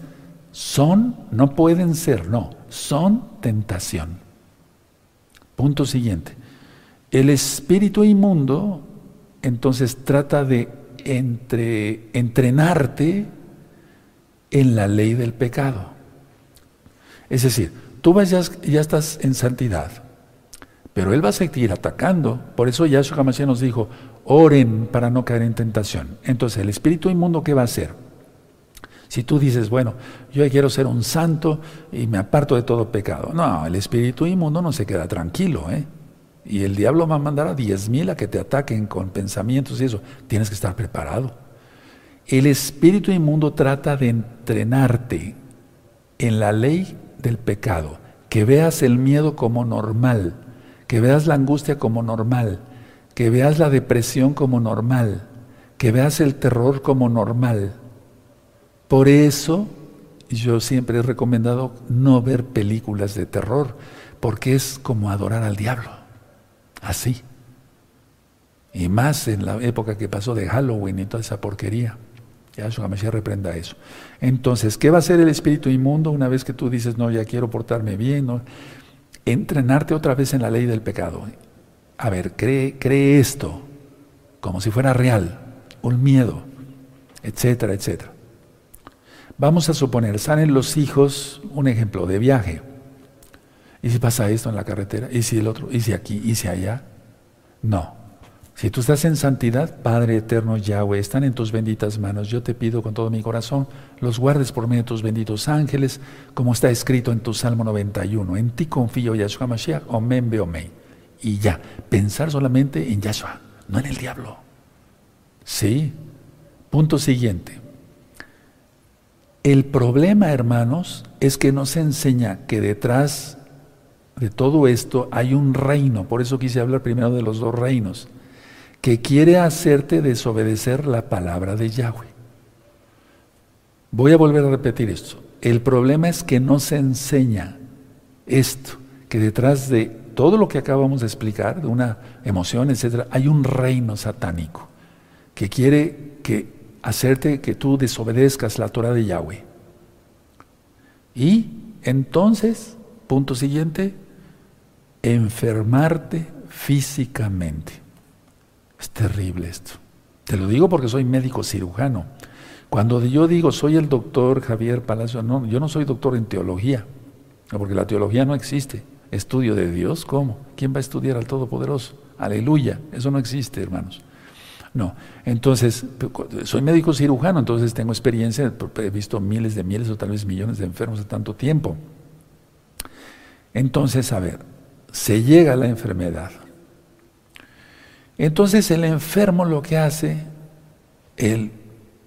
son, no pueden ser, no, son tentación. Punto siguiente. El espíritu inmundo entonces trata de entre, entrenarte en la ley del pecado. Es decir, tú vas ya, ya estás en santidad, pero Él va a seguir atacando. Por eso Yahshua Hamashiach nos dijo, Oren para no caer en tentación. Entonces, el espíritu inmundo, ¿qué va a hacer? Si tú dices, bueno, yo quiero ser un santo y me aparto de todo pecado. No, el espíritu inmundo no se queda tranquilo, ¿eh? Y el diablo va a mandar a diez mil a que te ataquen con pensamientos y eso. Tienes que estar preparado. El espíritu inmundo trata de entrenarte en la ley del pecado, que veas el miedo como normal, que veas la angustia como normal, que veas la depresión como normal, que veas el terror como normal. Por eso yo siempre he recomendado no ver películas de terror, porque es como adorar al diablo, así. Y más en la época que pasó de Halloween y toda esa porquería. Yahshua Mashiach reprenda eso. Entonces, ¿qué va a hacer el espíritu inmundo una vez que tú dices, no, ya quiero portarme bien? Entrenarte otra vez en la ley del pecado. A ver, cree, cree esto como si fuera real, un miedo, etcétera, etcétera. Vamos a suponer, salen los hijos, un ejemplo de viaje. ¿Y si pasa esto en la carretera? ¿Y si el otro? ¿Y si aquí? ¿Y si allá? No. Si tú estás en santidad, Padre eterno Yahweh, están en tus benditas manos. Yo te pido con todo mi corazón, los guardes por medio de tus benditos ángeles, como está escrito en tu Salmo 91. En ti confío, Yahshua Mashiach, omen beomei. Y ya, pensar solamente en Yahshua, no en el diablo. Sí. Punto siguiente. El problema, hermanos, es que nos enseña que detrás de todo esto hay un reino. Por eso quise hablar primero de los dos reinos que quiere hacerte desobedecer la palabra de Yahweh. Voy a volver a repetir esto. El problema es que no se enseña esto, que detrás de todo lo que acabamos de explicar, de una emoción, etcétera, hay un reino satánico que quiere que hacerte que tú desobedezcas la Torah de Yahweh. Y entonces, punto siguiente, enfermarte físicamente. Es terrible esto. Te lo digo porque soy médico cirujano. Cuando yo digo soy el doctor Javier Palacio, no, yo no soy doctor en teología, porque la teología no existe. Estudio de Dios, ¿cómo? ¿Quién va a estudiar al Todopoderoso? Aleluya, eso no existe, hermanos. No, entonces, soy médico cirujano, entonces tengo experiencia, he visto miles de miles o tal vez millones de enfermos de tanto tiempo. Entonces, a ver, se llega a la enfermedad. Entonces el enfermo lo que hace, él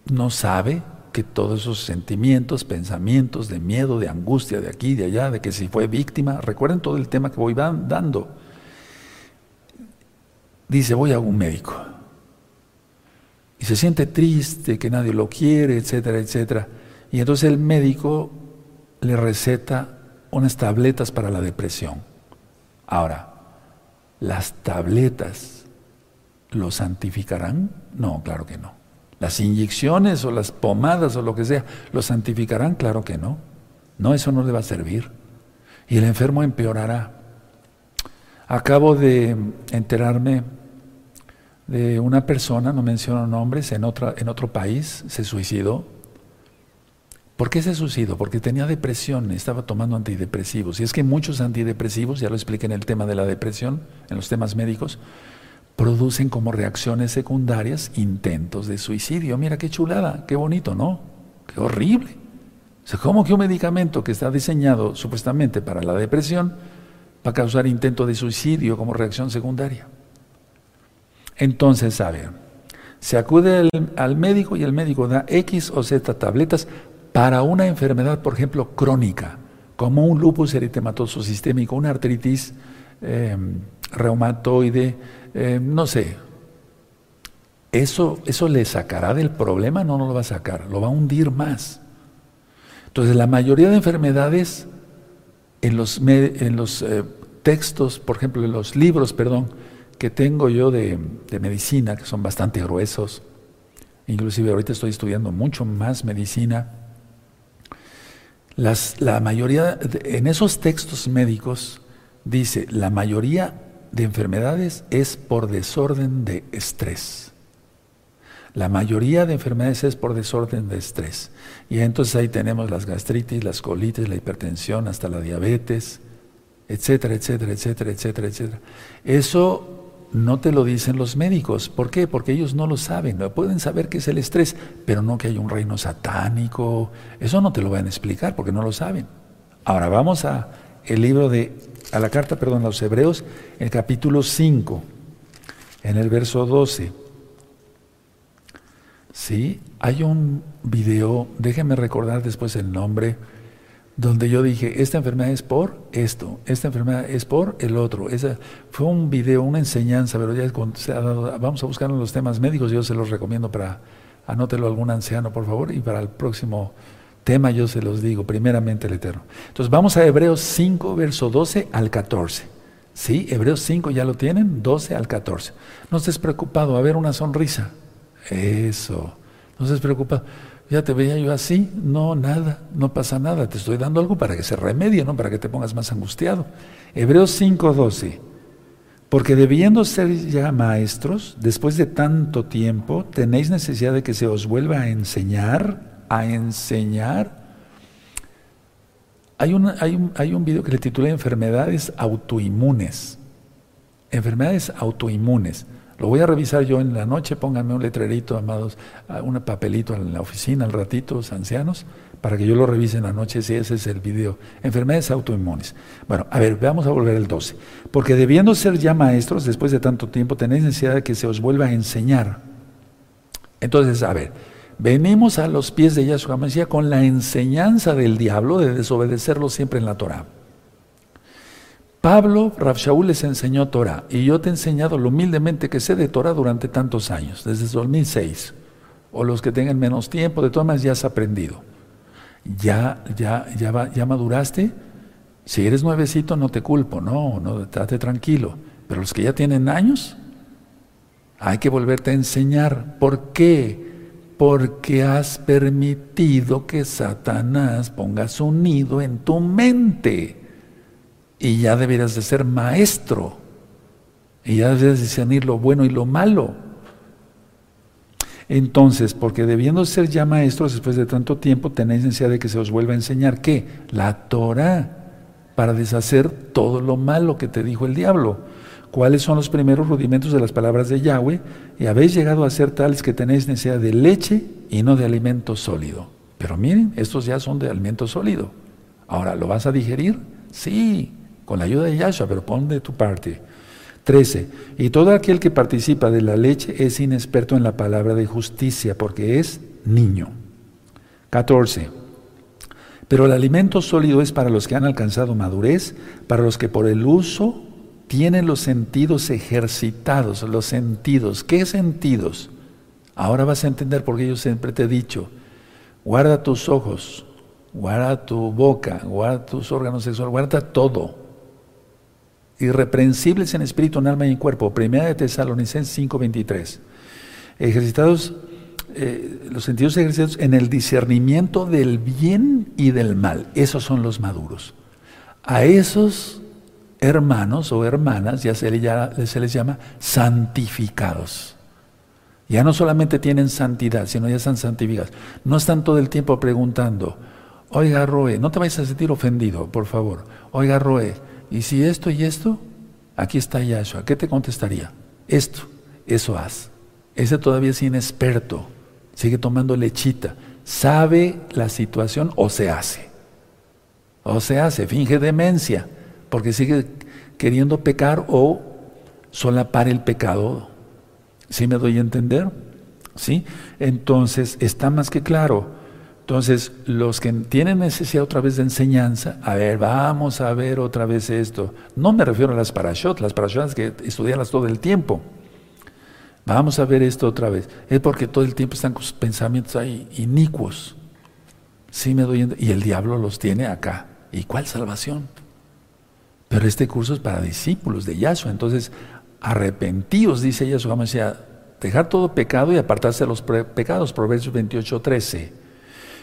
no sabe que todos esos sentimientos, pensamientos de miedo, de angustia, de aquí, de allá, de que si fue víctima, recuerden todo el tema que voy dando. Dice, voy a un médico. Y se siente triste, que nadie lo quiere, etcétera, etcétera. Y entonces el médico le receta unas tabletas para la depresión. Ahora, las tabletas ¿lo santificarán? No, claro que no. Las inyecciones o las pomadas o lo que sea, ¿lo santificarán? Claro que no. No, eso no le va a servir. Y el enfermo empeorará. Acabo de enterarme de una persona, no menciono nombres, en, otra, en otro país, se suicidó. ¿Por qué se suicidó? Porque tenía depresión, estaba tomando antidepresivos. Y es que muchos antidepresivos, ya lo expliqué en el tema de la depresión, en los temas médicos, producen como reacciones secundarias intentos de suicidio. Mira qué chulada, qué bonito, ¿no? Qué horrible. O sea, ¿cómo que un medicamento que está diseñado supuestamente para la depresión va a causar intento de suicidio como reacción secundaria? Entonces, ver, se acude al, médico y el médico da X o Z tabletas para una enfermedad, por ejemplo, crónica, como un lupus eritematoso sistémico, una artritis eh, reumatoide, eh, no sé, eso, eso le sacará del problema, no, no lo va a sacar, lo va a hundir más. Entonces, la mayoría de enfermedades en los, en los eh, textos, por ejemplo, en los libros, perdón, que tengo yo de, medicina, que son bastante gruesos, inclusive ahorita estoy estudiando mucho más medicina, las, la mayoría, en esos textos médicos, dice, la mayoría de enfermedades es por desorden de estrés. La mayoría de enfermedades es por desorden de estrés. Y entonces ahí tenemos las gastritis, las colitis, la hipertensión, hasta la diabetes, etcétera, etcétera, etcétera, etcétera, etcétera. Eso no te lo dicen los médicos. ¿Por qué? Porque ellos no lo saben. Pueden saber qué es el estrés, pero no que hay un reino satánico. Eso no te lo van a explicar porque no lo saben. Ahora vamos a el libro de, a la carta, perdón, a los Hebreos, el capítulo 5, en el verso 12. Sí, hay un video, déjenme recordar después el nombre donde yo dije, esta enfermedad es por esto, esta enfermedad es por el otro. Esa fue un video, una enseñanza, pero ya se ha dado, vamos a buscar los temas médicos, yo se los recomiendo para, anótelo algún anciano, por favor, y para el próximo tema yo se los digo, primeramente el Eterno. Entonces vamos a Hebreos 5, verso 12 al 14. ¿Sí? Hebreos 5 ya lo tienen, 12 al 14. No estés preocupado, a ver una sonrisa. Eso, no estés preocupado. Ya te veía yo así, no, nada, no pasa nada, te estoy dando algo para que se remedie, no para que te pongas más angustiado. Hebreos 5:12, porque debiendo ser ya maestros, después de tanto tiempo, tenéis necesidad de que se os vuelva a enseñar, a enseñar. Hay, una, hay, un, hay un video que le titula Enfermedades autoinmunes. Enfermedades autoinmunes. Lo voy a revisar yo en la noche, pónganme un letrerito, amados, un papelito en la oficina al ratito, los ancianos, para que yo lo revise en la noche, si ese es el video. Enfermedades autoinmunes. Bueno, a ver, vamos a volver al 12. Porque debiendo ser ya maestros, después de tanto tiempo, tenéis necesidad de que se os vuelva a enseñar. Entonces, a ver, venimos a los pies de Yahshua Mashiach con la enseñanza del diablo de desobedecerlo siempre en la Torah. Pablo, Rav Shaul les enseñó Torah y yo te he enseñado lo humildemente que sé de Torah durante tantos años, desde 2006. O los que tengan menos tiempo, de todas maneras ya has aprendido. Ya, ya, ya, maduraste. Si eres nuevecito no te culpo, no, no, trate tranquilo. Pero los que ya tienen años, hay que volverte a enseñar. ¿Por qué? Porque has permitido que Satanás ponga su nido en tu mente y ya deberías de ser maestro y ya deberías discernir lo bueno y lo malo. Entonces, porque debiendo ser ya maestros después de tanto tiempo, tenéis necesidad de que se os vuelva a enseñar qué? La Torah, para deshacer todo lo malo que te dijo el diablo. ¿Cuáles son los primeros rudimentos de las palabras de Yahweh? Y habéis llegado a ser tales que tenéis necesidad de leche y no de alimento sólido. Pero miren, estos ya son de alimento sólido. Ahora, ¿lo vas a digerir? Sí, con la ayuda de Yahshua, pero pon de tu parte. 13. Y todo aquel que participa de la leche es inexperto en la palabra de justicia, porque es niño. 14. Pero el alimento sólido es para los que han alcanzado madurez, para los que por el uso tienen los sentidos ejercitados, los sentidos. ¿Qué sentidos? Ahora vas a entender porque yo siempre te he dicho, guarda tus ojos, guarda tu boca, guarda tus órganos sexuales, guarda todo irreprensibles en espíritu, en alma y en cuerpo. Primera de Tesalonicenses 5:23. Ejercitados, eh, los sentidos ejercitados en el discernimiento del bien y del mal. Esos son los maduros. A esos hermanos o hermanas ya se, les, llama santificados. Ya no solamente tienen santidad, sino ya están santificados. No están todo el tiempo preguntando, oiga Roe, no te vayas a sentir ofendido, por favor. Oiga Roe, y si esto y esto, aquí está Yahshua, ¿qué te contestaría? Esto, eso haz. Ese todavía es inexperto, sigue tomando lechita, sabe la situación o se hace. O se hace, finge demencia, porque sigue queriendo pecar o solapar el pecado. ¿Sí me doy a entender? ¿Sí? Entonces, está más que claro entonces, los que tienen necesidad otra vez de enseñanza, a ver, vamos a ver otra vez esto. No me refiero a las parashot, las parashot que estudiarlas todo el tiempo. Vamos a ver esto otra vez. Es porque todo el tiempo están con sus pensamientos ahí inicuos. Sí me doy y el diablo los tiene acá. ¿Y cuál salvación? Pero este curso es para discípulos de Yahshua. Entonces, arrepentidos, dice Yahshua sea, dejar todo pecado y apartarse de los pecados. Proverbios 28, 13.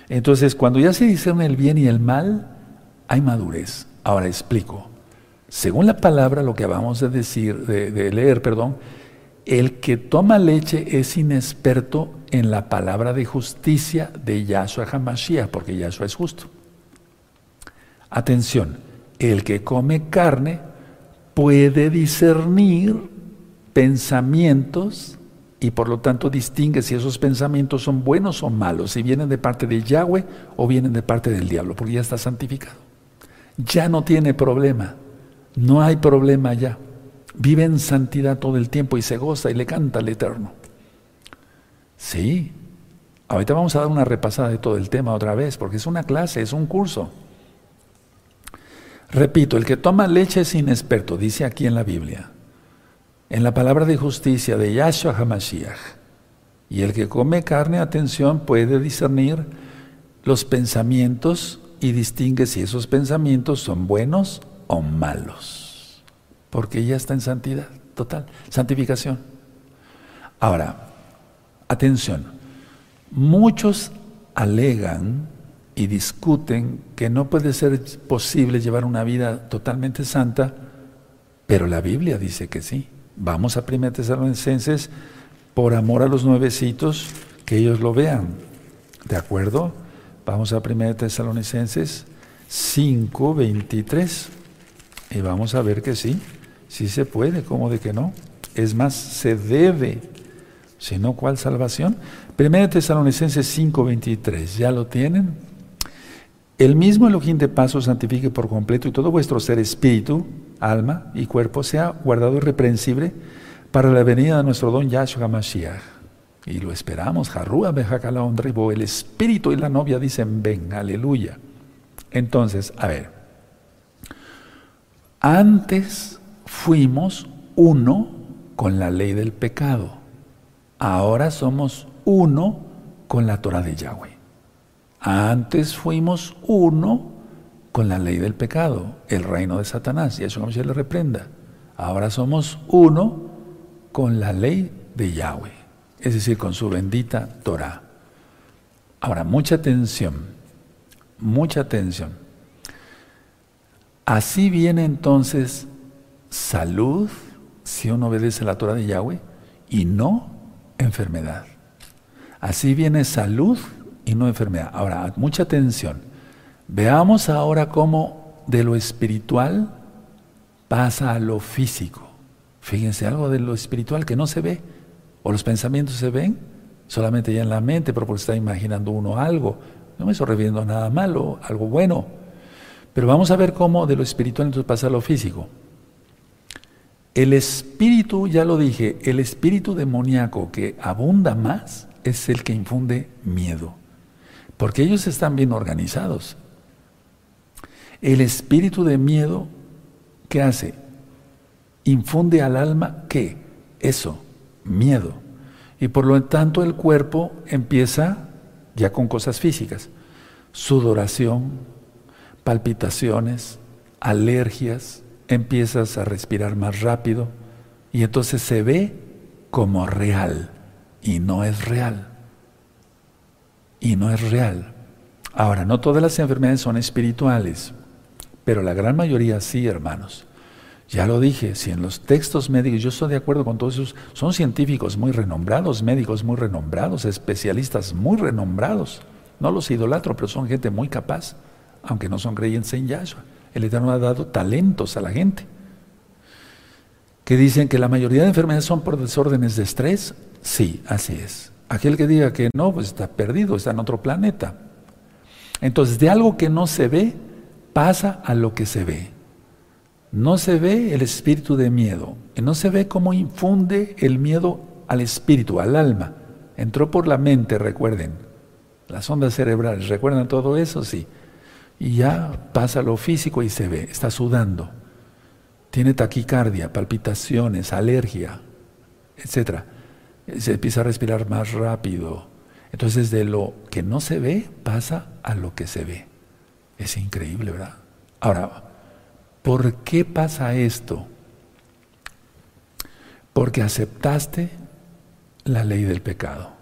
Entonces, cuando ya se discierne el bien y el mal, hay madurez. Ahora explico. Según la palabra, lo que vamos de decir, de, leer, perdón, el que toma leche es inexperto en la palabra de justicia de Yahshua Hamashiach, porque Yahshua es justo. Atención, el que come carne puede discernir pensamientos y por lo tanto distingue si esos pensamientos son buenos o malos, si vienen de parte de Yahweh o vienen de parte del diablo, porque ya está santificado. Ya no tiene problema, no hay problema ya. Vive en santidad todo el tiempo y se goza y le canta al Eterno. Sí, ahorita vamos a dar una repasada de todo el tema otra vez, porque es una clase, es un curso. Repito, el que toma leche es inexperto, dice aquí en la Biblia, en la palabra de justicia de Yahshua HaMashiach. Y el que come carne, atención, puede discernir los pensamientos y distingue si esos pensamientos son buenos o malos. Porque ya está en santidad, total, santificación. Ahora, atención, muchos alegan y discuten que no puede ser posible llevar una vida totalmente santa, pero la Biblia dice que sí. Vamos a 1 Tesalonicenses por amor a los nuevecitos, que ellos lo vean. ¿De acuerdo? Vamos a 1 Tesalonicenses 5, 23. Y vamos a ver que sí, sí se puede, ¿cómo de que no? Es más, se debe. Si no, ¿cuál salvación? 1 Tesalonicenses 5, 23. ¿Ya lo tienen? El mismo Elohim de paso santifique por completo y todo vuestro ser, espíritu, alma y cuerpo sea guardado irreprensible para la venida de nuestro don Yahshua Mashiach. Y lo esperamos, Jarrúa Bejakalaondribo, el espíritu y la novia dicen ven, aleluya. Entonces, a ver, antes fuimos uno con la ley del pecado, ahora somos uno con la Torah de Yahweh. Antes fuimos uno con la ley del pecado, el reino de Satanás, y eso no se le reprenda. Ahora somos uno con la ley de Yahweh, es decir, con su bendita Torah. Ahora, mucha atención, mucha atención. Así viene entonces salud si uno obedece la Torah de Yahweh y no enfermedad. Así viene salud y no enfermedad. Ahora, mucha atención. Veamos ahora cómo de lo espiritual pasa a lo físico. Fíjense, algo de lo espiritual que no se ve, o los pensamientos se ven solamente ya en la mente, pero porque está imaginando uno algo. No me estoy refiriendo a nada malo, algo bueno. Pero vamos a ver cómo de lo espiritual entonces pasa a lo físico. El espíritu, ya lo dije, el espíritu demoníaco que abunda más es el que infunde miedo porque ellos están bien organizados. El espíritu de miedo, ¿qué hace? Infunde al alma, ¿qué? Eso, miedo. Y por lo tanto el cuerpo empieza ya con cosas físicas, sudoración, palpitaciones, alergias, empiezas a respirar más rápido y entonces se ve como real y no es real y no es real. Ahora, no todas las enfermedades son espirituales, pero la gran mayoría sí, hermanos. Ya lo dije, si en los textos médicos, yo estoy de acuerdo con todos esos, son científicos muy renombrados, médicos muy renombrados, especialistas muy renombrados. No los idolatro, pero son gente muy capaz, aunque no son creyentes en Yahshua. El Eterno ha dado talentos a la gente. Que dicen que la mayoría de enfermedades son por desórdenes de estrés. Sí, así es. Aquel que diga que no, pues está perdido, está en otro planeta. Entonces, de algo que no se ve, pasa a lo que se ve. No se ve el espíritu de miedo. No se ve cómo infunde el miedo al espíritu, al alma. Entró por la mente, recuerden. Las ondas cerebrales, ¿recuerdan todo eso? Sí. Y ya pasa lo físico y se ve. Está sudando. Tiene taquicardia, palpitaciones, alergia, etcétera se empieza a respirar más rápido. Entonces de lo que no se ve pasa a lo que se ve. Es increíble, ¿verdad? Ahora, ¿por qué pasa esto? Porque aceptaste la ley del pecado.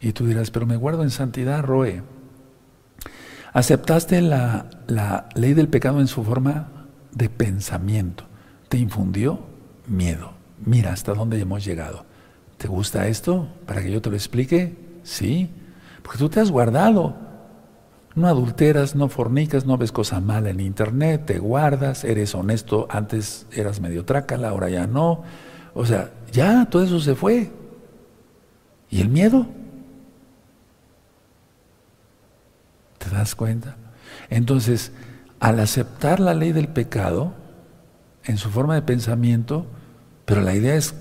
Y tú dirás, pero me guardo en santidad, Roe. Aceptaste la, la ley del pecado en su forma de pensamiento. Te infundió miedo. Mira hasta dónde hemos llegado. ¿Te gusta esto? ¿Para que yo te lo explique? Sí, porque tú te has guardado. No adulteras, no fornicas, no ves cosa mala en internet, te guardas, eres honesto, antes eras medio trácala, ahora ya no. O sea, ya todo eso se fue. ¿Y el miedo? ¿Te das cuenta? Entonces, al aceptar la ley del pecado, en su forma de pensamiento, pero la idea es,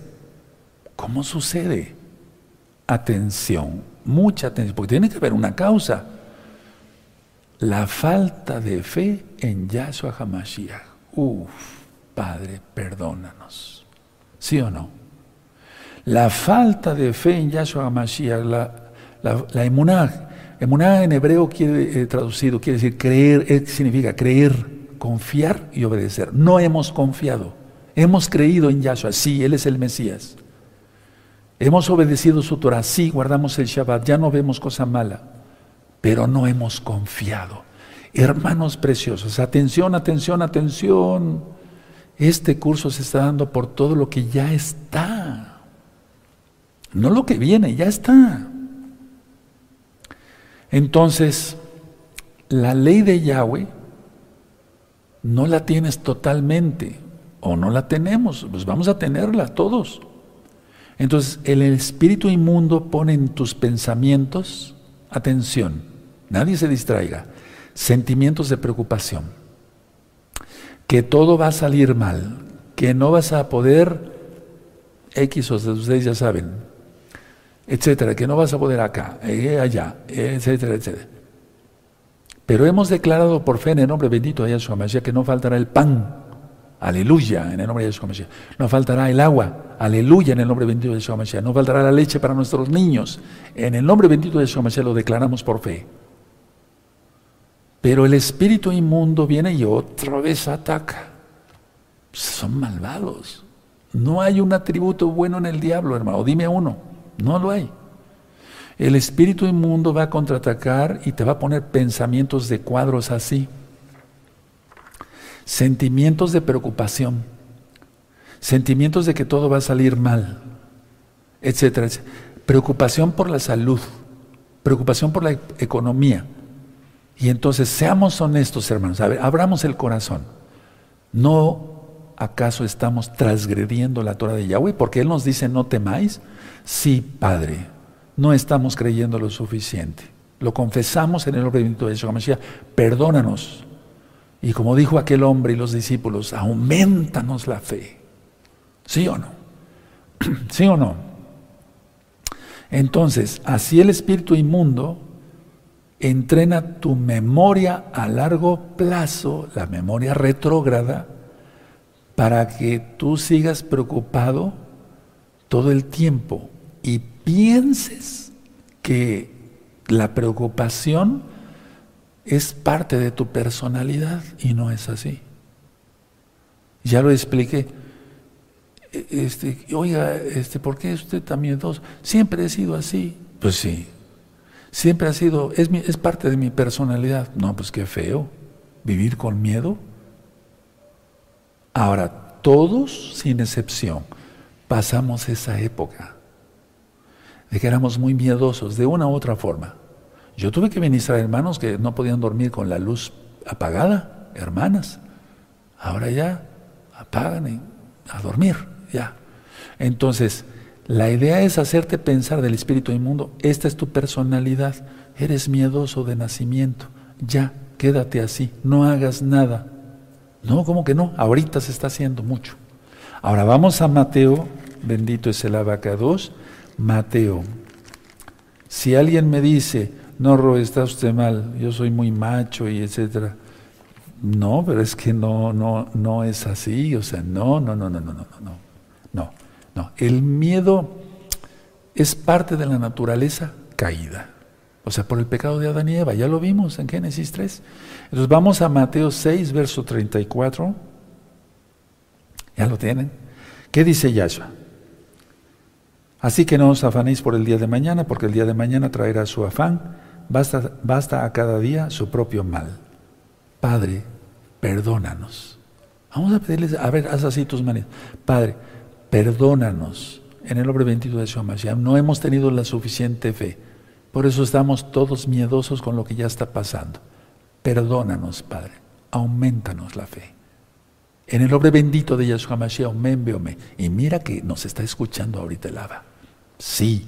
¿cómo sucede? Atención, mucha atención, porque tiene que haber una causa. La falta de fe en Yahshua HaMashiach. Uf, Padre, perdónanos. ¿Sí o no? La falta de fe en Yahshua HaMashiach, la, la, la emuná, en hebreo quiere, eh, traducido, quiere decir creer, eh, significa creer, confiar y obedecer. No hemos confiado, hemos creído en Yahshua, sí, Él es el Mesías. Hemos obedecido su Torah, sí, guardamos el Shabbat, ya no vemos cosa mala pero no hemos confiado. Hermanos preciosos, atención, atención, atención. Este curso se está dando por todo lo que ya está. No lo que viene, ya está. Entonces, la ley de Yahweh no la tienes totalmente o no la tenemos, pues vamos a tenerla todos. Entonces, el espíritu inmundo pone en tus pensamientos, atención, nadie se distraiga, sentimientos de preocupación, que todo va a salir mal, que no vas a poder, X o ustedes ya saben, etcétera, que no vas a poder acá, eh, allá, etcétera, etcétera. Pero hemos declarado por fe en el nombre bendito de Yahshua Mashiach que no faltará el pan, aleluya, en el nombre de Yahshua Mashiach. No faltará el agua, aleluya, en el nombre bendito de Yahshua Mashiach. No faltará la leche para nuestros niños, en el nombre bendito de Yahshua Mashiach lo declaramos por fe. Pero el espíritu inmundo viene y otra vez ataca. Son malvados. No hay un atributo bueno en el diablo, hermano. Dime uno. No lo hay. El espíritu inmundo va a contraatacar y te va a poner pensamientos de cuadros así. Sentimientos de preocupación. Sentimientos de que todo va a salir mal. Etcétera, etcétera. Preocupación por la salud. Preocupación por la economía y entonces seamos honestos, hermanos, a ver, abramos el corazón. ¿No acaso estamos transgrediendo la Torah de Yahweh? Porque Él nos dice, no temáis. Sí, Padre, no estamos creyendo lo suficiente. Lo confesamos en el nombre de Yeshua Mashiach. Perdónanos. Y como dijo aquel hombre y los discípulos, aumentanos la fe. ¿Sí o no? [CLEARS THROAT] ¿Sí o no? Entonces, así el espíritu inmundo entrena tu memoria a largo plazo, la memoria retrógrada, para que tú sigas preocupado todo el tiempo y pienses que la preocupación es parte de tu personalidad y no es así. Ya lo expliqué. E, este, oiga, este, ¿por qué usted también dos? Siempre he sido así. Pues sí, Siempre ha sido, es, es parte de mi personalidad. No, pues qué feo, vivir con miedo. Ahora, todos, sin excepción, pasamos esa época de que éramos muy miedosos, de una u otra forma. Yo tuve que ministrar hermanos que no podían dormir con la luz apagada, hermanas. Ahora ya apagan y a dormir, ya. Entonces, la idea es hacerte pensar del espíritu inmundo, esta es tu personalidad, eres miedoso de nacimiento, ya, quédate así, no hagas nada. No, ¿cómo que no? Ahorita se está haciendo mucho. Ahora vamos a Mateo, bendito es el abacados, Mateo. Si alguien me dice, no, Ro, está usted mal, yo soy muy macho y etcétera. No, pero es que no, no, no es así, o sea, no, no, no, no, no, no, no. No, no, el miedo es parte de la naturaleza caída. O sea, por el pecado de Adán y Eva, ya lo vimos en Génesis 3. Entonces vamos a Mateo 6, verso 34. Ya lo tienen. ¿Qué dice Yahshua? Así que no os afanéis por el día de mañana, porque el día de mañana traerá su afán. Basta, basta a cada día su propio mal. Padre, perdónanos. Vamos a pedirles, a ver, haz así tus manos. Padre, perdónanos en el nombre bendito de Yeshua No hemos tenido la suficiente fe. Por eso estamos todos miedosos con lo que ya está pasando. Perdónanos, Padre. Aumentanos la fe. En el nombre bendito de Yahshua Mashiach, me. Y mira que nos está escuchando ahorita el Abba. Sí.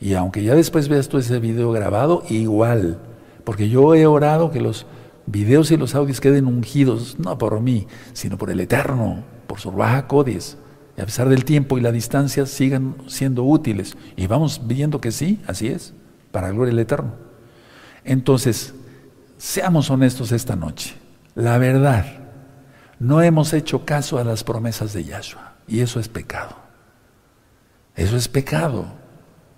Y aunque ya después veas tú ese video grabado, igual. Porque yo he orado que los videos y los audios queden ungidos, no por mí, sino por el Eterno, por su baja. Y a pesar del tiempo y la distancia sigan siendo útiles. Y vamos viendo que sí, así es, para gloria del Eterno. Entonces, seamos honestos esta noche. La verdad, no hemos hecho caso a las promesas de Yahshua. Y eso es pecado. Eso es pecado.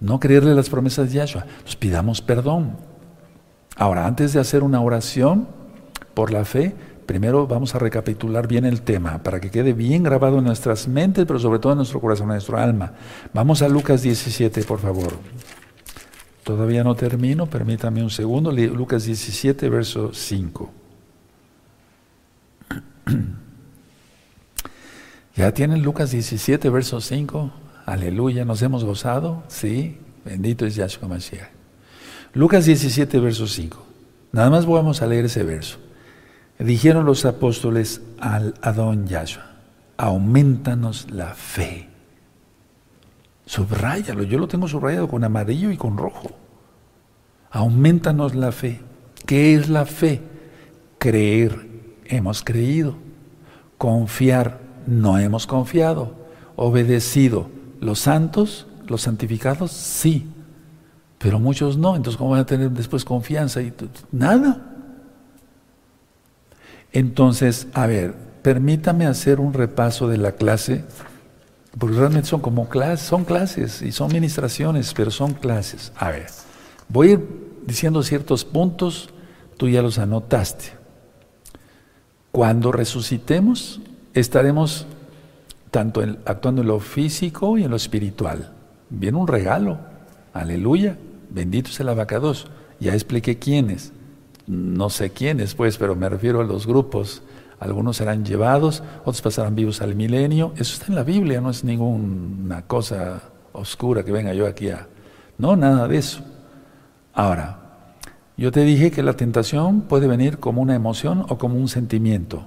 No creerle las promesas de Yahshua. Pues pidamos perdón. Ahora, antes de hacer una oración por la fe, primero vamos a recapitular bien el tema para que quede bien grabado en nuestras mentes, pero sobre todo en nuestro corazón, en nuestro alma. Vamos a Lucas 17, por favor. Todavía no termino, permítame un segundo. Lucas 17, verso 5. [CLEARS THROAT] ¿Ya tienen Lucas 17, verso 5? Aleluya, ¿nos hemos gozado? Sí, bendito es Yahshua Mashiach. Lucas 17, verso 5. Nada más vamos a leer ese verso. Dijeron los apóstoles al Adón Yahshua, aumentanos la fe. Subráyalo, yo lo tengo subrayado con amarillo y con rojo. Aumentanos la fe. ¿Qué es la fe? Creer, hemos creído. Confiar, no hemos confiado. Obedecido, los santos, los santificados, sí pero muchos no, entonces ¿cómo van a tener después confianza? Y nada. Entonces, a ver, permítame hacer un repaso de la clase, porque realmente son como clases, son clases y son ministraciones, pero son clases. A ver, voy a ir diciendo ciertos puntos, tú ya los anotaste. Cuando resucitemos, estaremos tanto actuando en lo físico y en lo espiritual. Viene un regalo, aleluya. Bendito es el abacados. Ya expliqué quiénes. No sé quiénes, pues, pero me refiero a los grupos. Algunos serán llevados, otros pasarán vivos al milenio. Eso está en la Biblia, no es ninguna cosa oscura que venga yo aquí a... No, nada de eso. Ahora, yo te dije que la tentación puede venir como una emoción o como un sentimiento.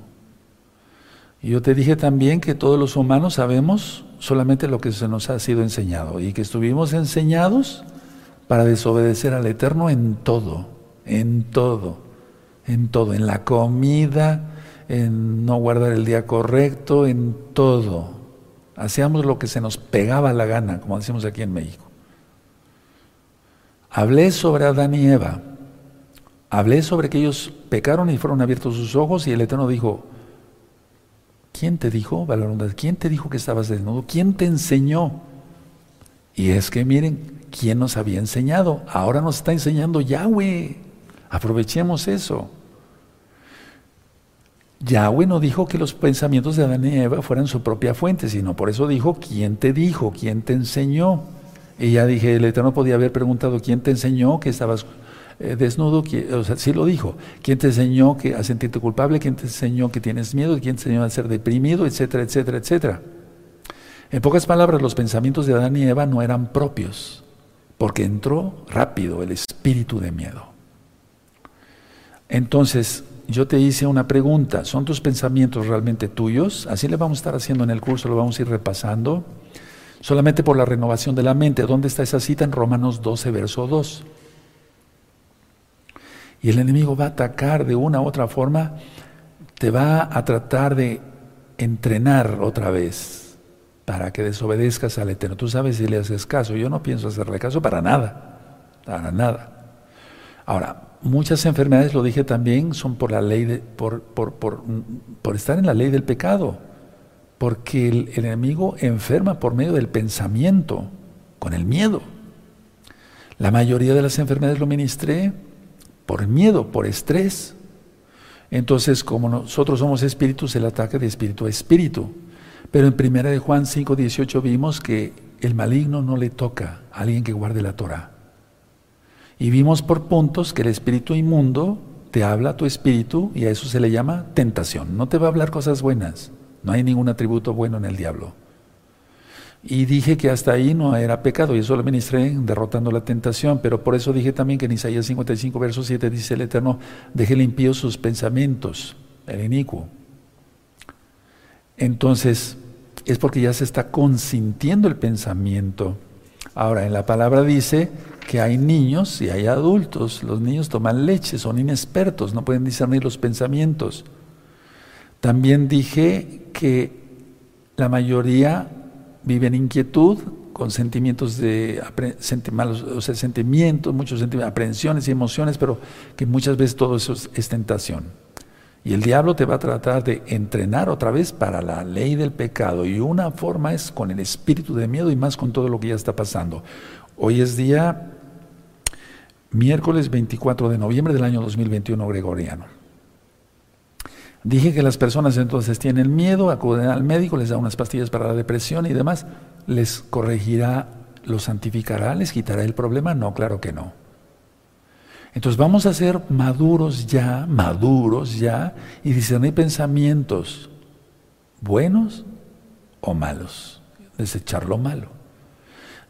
Y yo te dije también que todos los humanos sabemos solamente lo que se nos ha sido enseñado y que estuvimos enseñados para desobedecer al Eterno en todo, en todo, en todo, en la comida, en no guardar el día correcto, en todo. Hacíamos lo que se nos pegaba la gana, como decimos aquí en México. Hablé sobre Adán y Eva. Hablé sobre que ellos pecaron y fueron abiertos sus ojos y el Eterno dijo, ¿quién te dijo, ¿Quién te dijo que estabas desnudo? ¿Quién te enseñó? Y es que miren, ¿quién nos había enseñado? Ahora nos está enseñando Yahweh. Aprovechemos eso. Yahweh no dijo que los pensamientos de Adán y Eva fueran su propia fuente, sino por eso dijo, ¿quién te dijo? ¿Quién te enseñó? Y ya dije, el Eterno podía haber preguntado, ¿quién te enseñó que estabas eh, desnudo? O sea, sí lo dijo. ¿Quién te enseñó que a sentirte culpable? ¿Quién te enseñó que tienes miedo? ¿Quién te enseñó a ser deprimido? Etcétera, etcétera, etcétera. En pocas palabras, los pensamientos de Adán y Eva no eran propios porque entró rápido el espíritu de miedo. Entonces, yo te hice una pregunta, ¿son tus pensamientos realmente tuyos? Así le vamos a estar haciendo en el curso, lo vamos a ir repasando. Solamente por la renovación de la mente. ¿Dónde está esa cita? En Romanos 12, verso 2. Y el enemigo va a atacar de una u otra forma, te va a tratar de entrenar otra vez para que desobedezcas al Eterno. Tú sabes si le haces caso. Yo no pienso hacerle caso para nada, para nada. Ahora, muchas enfermedades, lo dije también, son por la ley de, por, por, por, estar en la ley del pecado. Porque el, el enemigo enferma por medio del pensamiento, con el miedo. La mayoría de las enfermedades lo ministré por miedo, por estrés. Entonces, como nosotros somos espíritus, el ataque de espíritu a espíritu. Pero en primera de Juan 5:18 vimos que el maligno no le toca a alguien que guarde la Torah. Y vimos por puntos que el espíritu inmundo te habla a tu espíritu y a eso se le llama tentación. No te va a hablar cosas buenas. No hay ningún atributo bueno en el diablo. Y dije que hasta ahí no era pecado, y eso lo ministré derrotando la tentación, pero por eso dije también que en Isaías 55, verso 7 dice el Eterno, deje limpios sus pensamientos, el inicuo. Entonces, es porque ya se está consintiendo el pensamiento. Ahora, en la palabra dice que hay niños y hay adultos. Los niños toman leche, son inexpertos, no pueden discernir los pensamientos. También dije que la mayoría vive en inquietud, con sentimientos de o sea, sentimientos, muchos sentimientos, aprensiones y emociones, pero que muchas veces todo eso es tentación. Y el diablo te va a tratar de entrenar otra vez para la ley del pecado. Y una forma es con el espíritu de miedo y más con todo lo que ya está pasando. Hoy es día miércoles 24 de noviembre del año 2021 gregoriano. Dije que las personas entonces tienen miedo, acuden al médico, les da unas pastillas para la depresión y demás. ¿Les corregirá, los santificará, les quitará el problema? No, claro que no. Entonces vamos a ser maduros ya, maduros ya, y discernir pensamientos buenos o malos, desechar lo malo.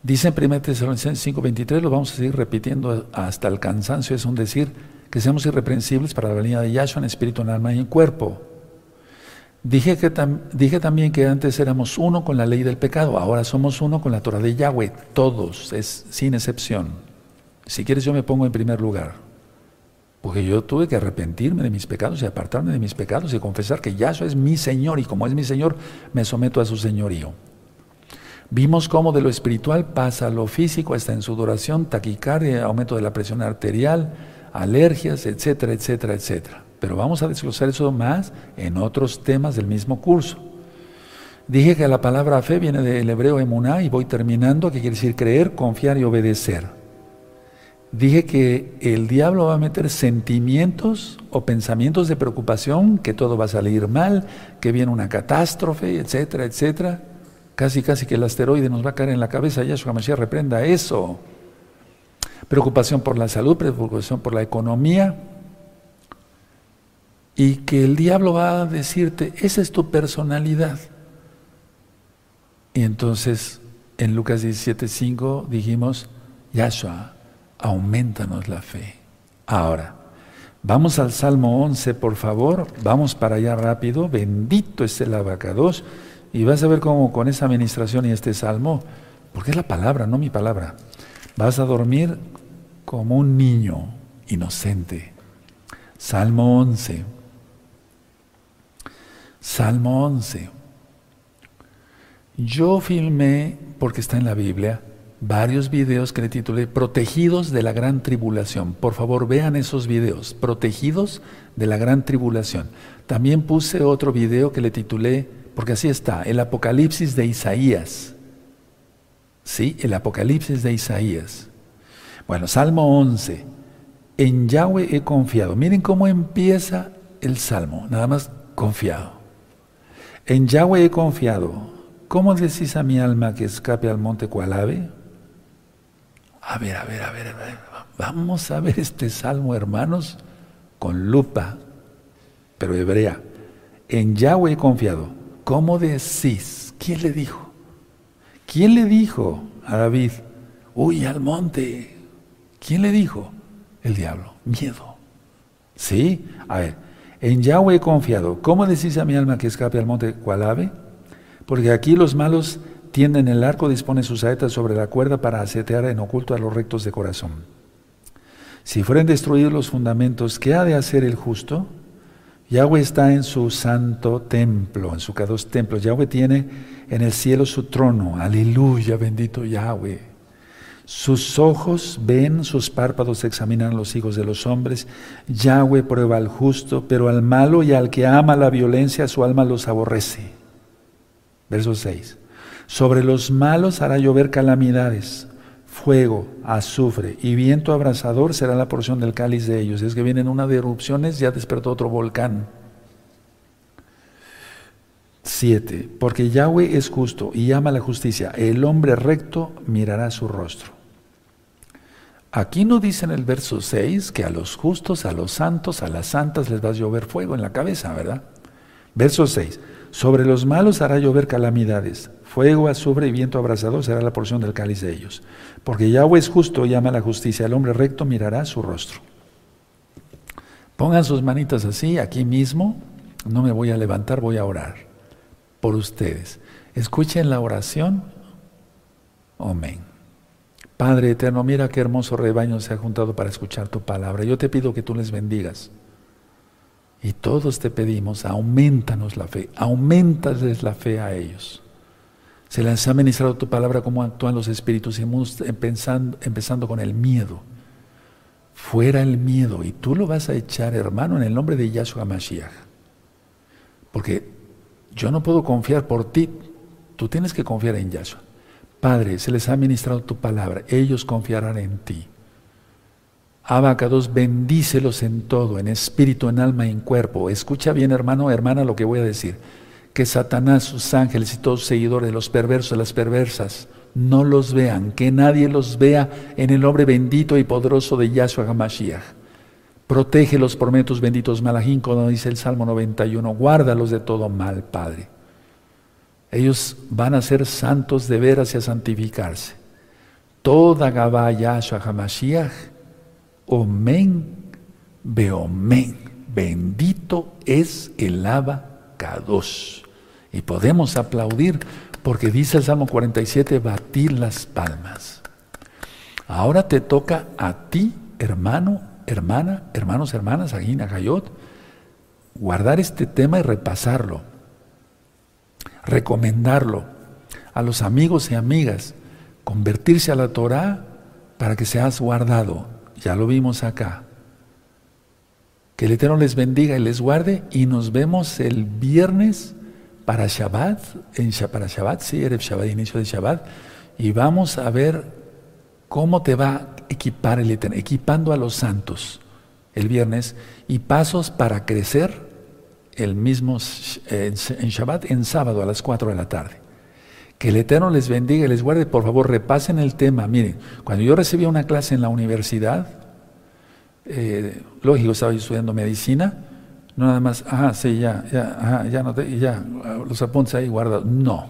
Dice en 1 Tesalonicenses 5:23, lo vamos a seguir repitiendo hasta el cansancio, es un decir, que seamos irreprensibles para la venida de Yahshua en espíritu, en alma y en cuerpo. Dije, que dije también que antes éramos uno con la ley del pecado, ahora somos uno con la Torah de Yahweh, todos, es sin excepción. Si quieres yo me pongo en primer lugar. Porque yo tuve que arrepentirme de mis pecados y apartarme de mis pecados y confesar que Yahshua es mi Señor y como es mi Señor, me someto a su señorío. Vimos cómo de lo espiritual pasa a lo físico, hasta en sudoración, taquicardia, aumento de la presión arterial, alergias, etcétera, etcétera, etcétera. Pero vamos a desglosar eso más en otros temas del mismo curso. Dije que la palabra fe viene del hebreo emuná y voy terminando, que quiere decir creer, confiar y obedecer dije que el diablo va a meter sentimientos o pensamientos de preocupación, que todo va a salir mal, que viene una catástrofe, etcétera, etcétera. Casi, casi que el asteroide nos va a caer en la cabeza. Yahshua Mashiach reprenda eso. Preocupación por la salud, preocupación por la economía. Y que el diablo va a decirte, esa es tu personalidad. Y entonces, en Lucas 17.5 dijimos, Yahshua, aumentanos la fe. Ahora, vamos al Salmo 11, por favor, vamos para allá rápido, bendito es el abacados, y vas a ver cómo con esa administración y este salmo, porque es la palabra, no mi palabra, vas a dormir como un niño inocente. Salmo 11. Salmo 11. Yo filmé, porque está en la Biblia, varios videos que le titulé Protegidos de la Gran Tribulación. Por favor, vean esos videos, Protegidos de la Gran Tribulación. También puse otro video que le titulé, porque así está, el Apocalipsis de Isaías. Sí, el Apocalipsis de Isaías. Bueno, Salmo 11. En Yahweh he confiado. Miren cómo empieza el Salmo, nada más confiado. En Yahweh he confiado. ¿Cómo decís a mi alma que escape al monte Cualave? A ver, a ver, a ver, a ver. Vamos a ver este salmo, hermanos, con lupa, pero hebrea. En Yahweh he confiado. ¿Cómo decís? ¿Quién le dijo? ¿Quién le dijo a David? Uy, al monte. ¿Quién le dijo? El diablo. Miedo. ¿Sí? A ver, en Yahweh he confiado. ¿Cómo decís a mi alma que escape al monte cual ave? Porque aquí los malos tienden el arco, dispone sus saetas sobre la cuerda para asetear en oculto a los rectos de corazón. Si fueren destruidos los fundamentos, ¿qué ha de hacer el justo? Yahweh está en su santo templo, en su dos templos. Yahweh tiene en el cielo su trono. Aleluya, bendito Yahweh. Sus ojos ven, sus párpados examinan los hijos de los hombres. Yahweh prueba al justo, pero al malo y al que ama la violencia, su alma los aborrece. Verso 6. Sobre los malos hará llover calamidades, fuego, azufre y viento abrasador será la porción del cáliz de ellos. Es que vienen una de erupciones, ya despertó otro volcán. 7. Porque Yahweh es justo y ama la justicia. El hombre recto mirará su rostro. Aquí no dice en el verso 6 que a los justos, a los santos, a las santas les va a llover fuego en la cabeza, ¿verdad? Verso 6. Sobre los malos hará llover calamidades, fuego, azufre y viento abrasador será la porción del cáliz de ellos. Porque Yahweh es justo y ama la justicia, el hombre recto mirará su rostro. Pongan sus manitas así, aquí mismo, no me voy a levantar, voy a orar. por ustedes. Escuchen la oración. Amén. Padre eterno, mira qué hermoso rebaño se ha juntado para escuchar tu palabra. Yo te pido que tú les bendigas. Y todos te pedimos, aumentanos la fe, aumentales la fe a ellos. Se les ha ministrado tu palabra como actúan los espíritus, empezando, empezando con el miedo. Fuera el miedo, y tú lo vas a echar, hermano, en el nombre de Yahshua Mashiach. Porque yo no puedo confiar por ti, tú tienes que confiar en Yahshua. Padre, se les ha ministrado tu palabra, ellos confiarán en ti. Abacados, bendícelos en todo, en espíritu, en alma y en cuerpo. Escucha bien, hermano, hermana, lo que voy a decir. Que Satanás, sus ángeles y todos seguidores, los perversos, las perversas, no los vean, que nadie los vea en el nombre bendito y poderoso de Yahshua HaMashiach. Protégelos por medio benditos Malajín, como dice el Salmo 91. Guárdalos de todo mal, Padre. Ellos van a ser santos de veras y a santificarse. Toda Gabá Yahshua HaMashiach, Omen, Beomen. Bendito es el Kadosh. Y podemos aplaudir porque dice el Salmo 47, batir las palmas. Ahora te toca a ti, hermano, hermana, hermanos, hermanas, Aguina, Gayot, guardar este tema y repasarlo, recomendarlo a los amigos y amigas, convertirse a la Torah para que seas guardado. Ya lo vimos acá. Que el Eterno les bendiga y les guarde y nos vemos el viernes para Shabbat, en, para Shabbat, sí, Erev Shabbat, inicio de Shabbat, y vamos a ver cómo te va a equipar el Eterno, equipando a los santos el viernes y pasos para crecer el mismo en Shabbat, en sábado a las 4 de la tarde. Que el Eterno les bendiga y les guarde. Por favor, repasen el tema. Miren, cuando yo recibía una clase en la universidad, eh, lógico, estaba estudiando medicina, no nada más, ajá, sí, ya, ya, ajá, ya, no te, ya, los apuntes ahí guardados. No,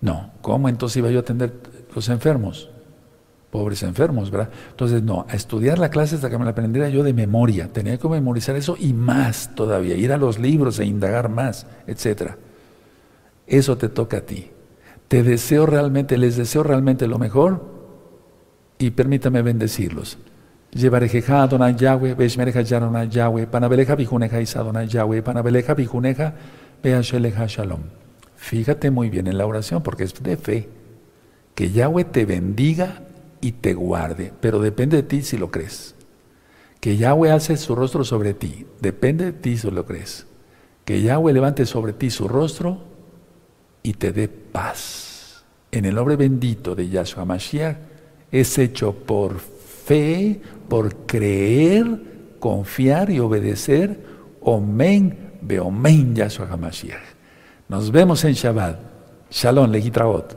no. ¿Cómo entonces iba yo a atender los enfermos? Pobres enfermos, ¿verdad? Entonces, no, a estudiar la clase hasta que me la aprendiera yo de memoria. Tenía que memorizar eso y más todavía, ir a los libros e indagar más, etc. Eso te toca a ti. Te deseo realmente, les deseo realmente lo mejor y permítame bendecirlos. Llevarejeja Adonai Yahweh, Beshmereja Yaronai Yahweh, Panabeleja Bijuneja Isadonai Yahweh, Panabeleja Bijuneja Beasheleja Shalom. Fíjate muy bien en la oración porque es de fe. Que Yahweh te bendiga y te guarde, pero depende de ti si lo crees. Que Yahweh alce su rostro sobre ti, depende de ti si lo crees. Que Yahweh levante sobre ti su rostro y te dé paz. En el nombre bendito de Yahshua Mashiach es hecho por fe, por creer, confiar y obedecer. Omen, beomen Yahshua HaMashiach. Nos vemos en Shabbat. Shalom, Legitraot.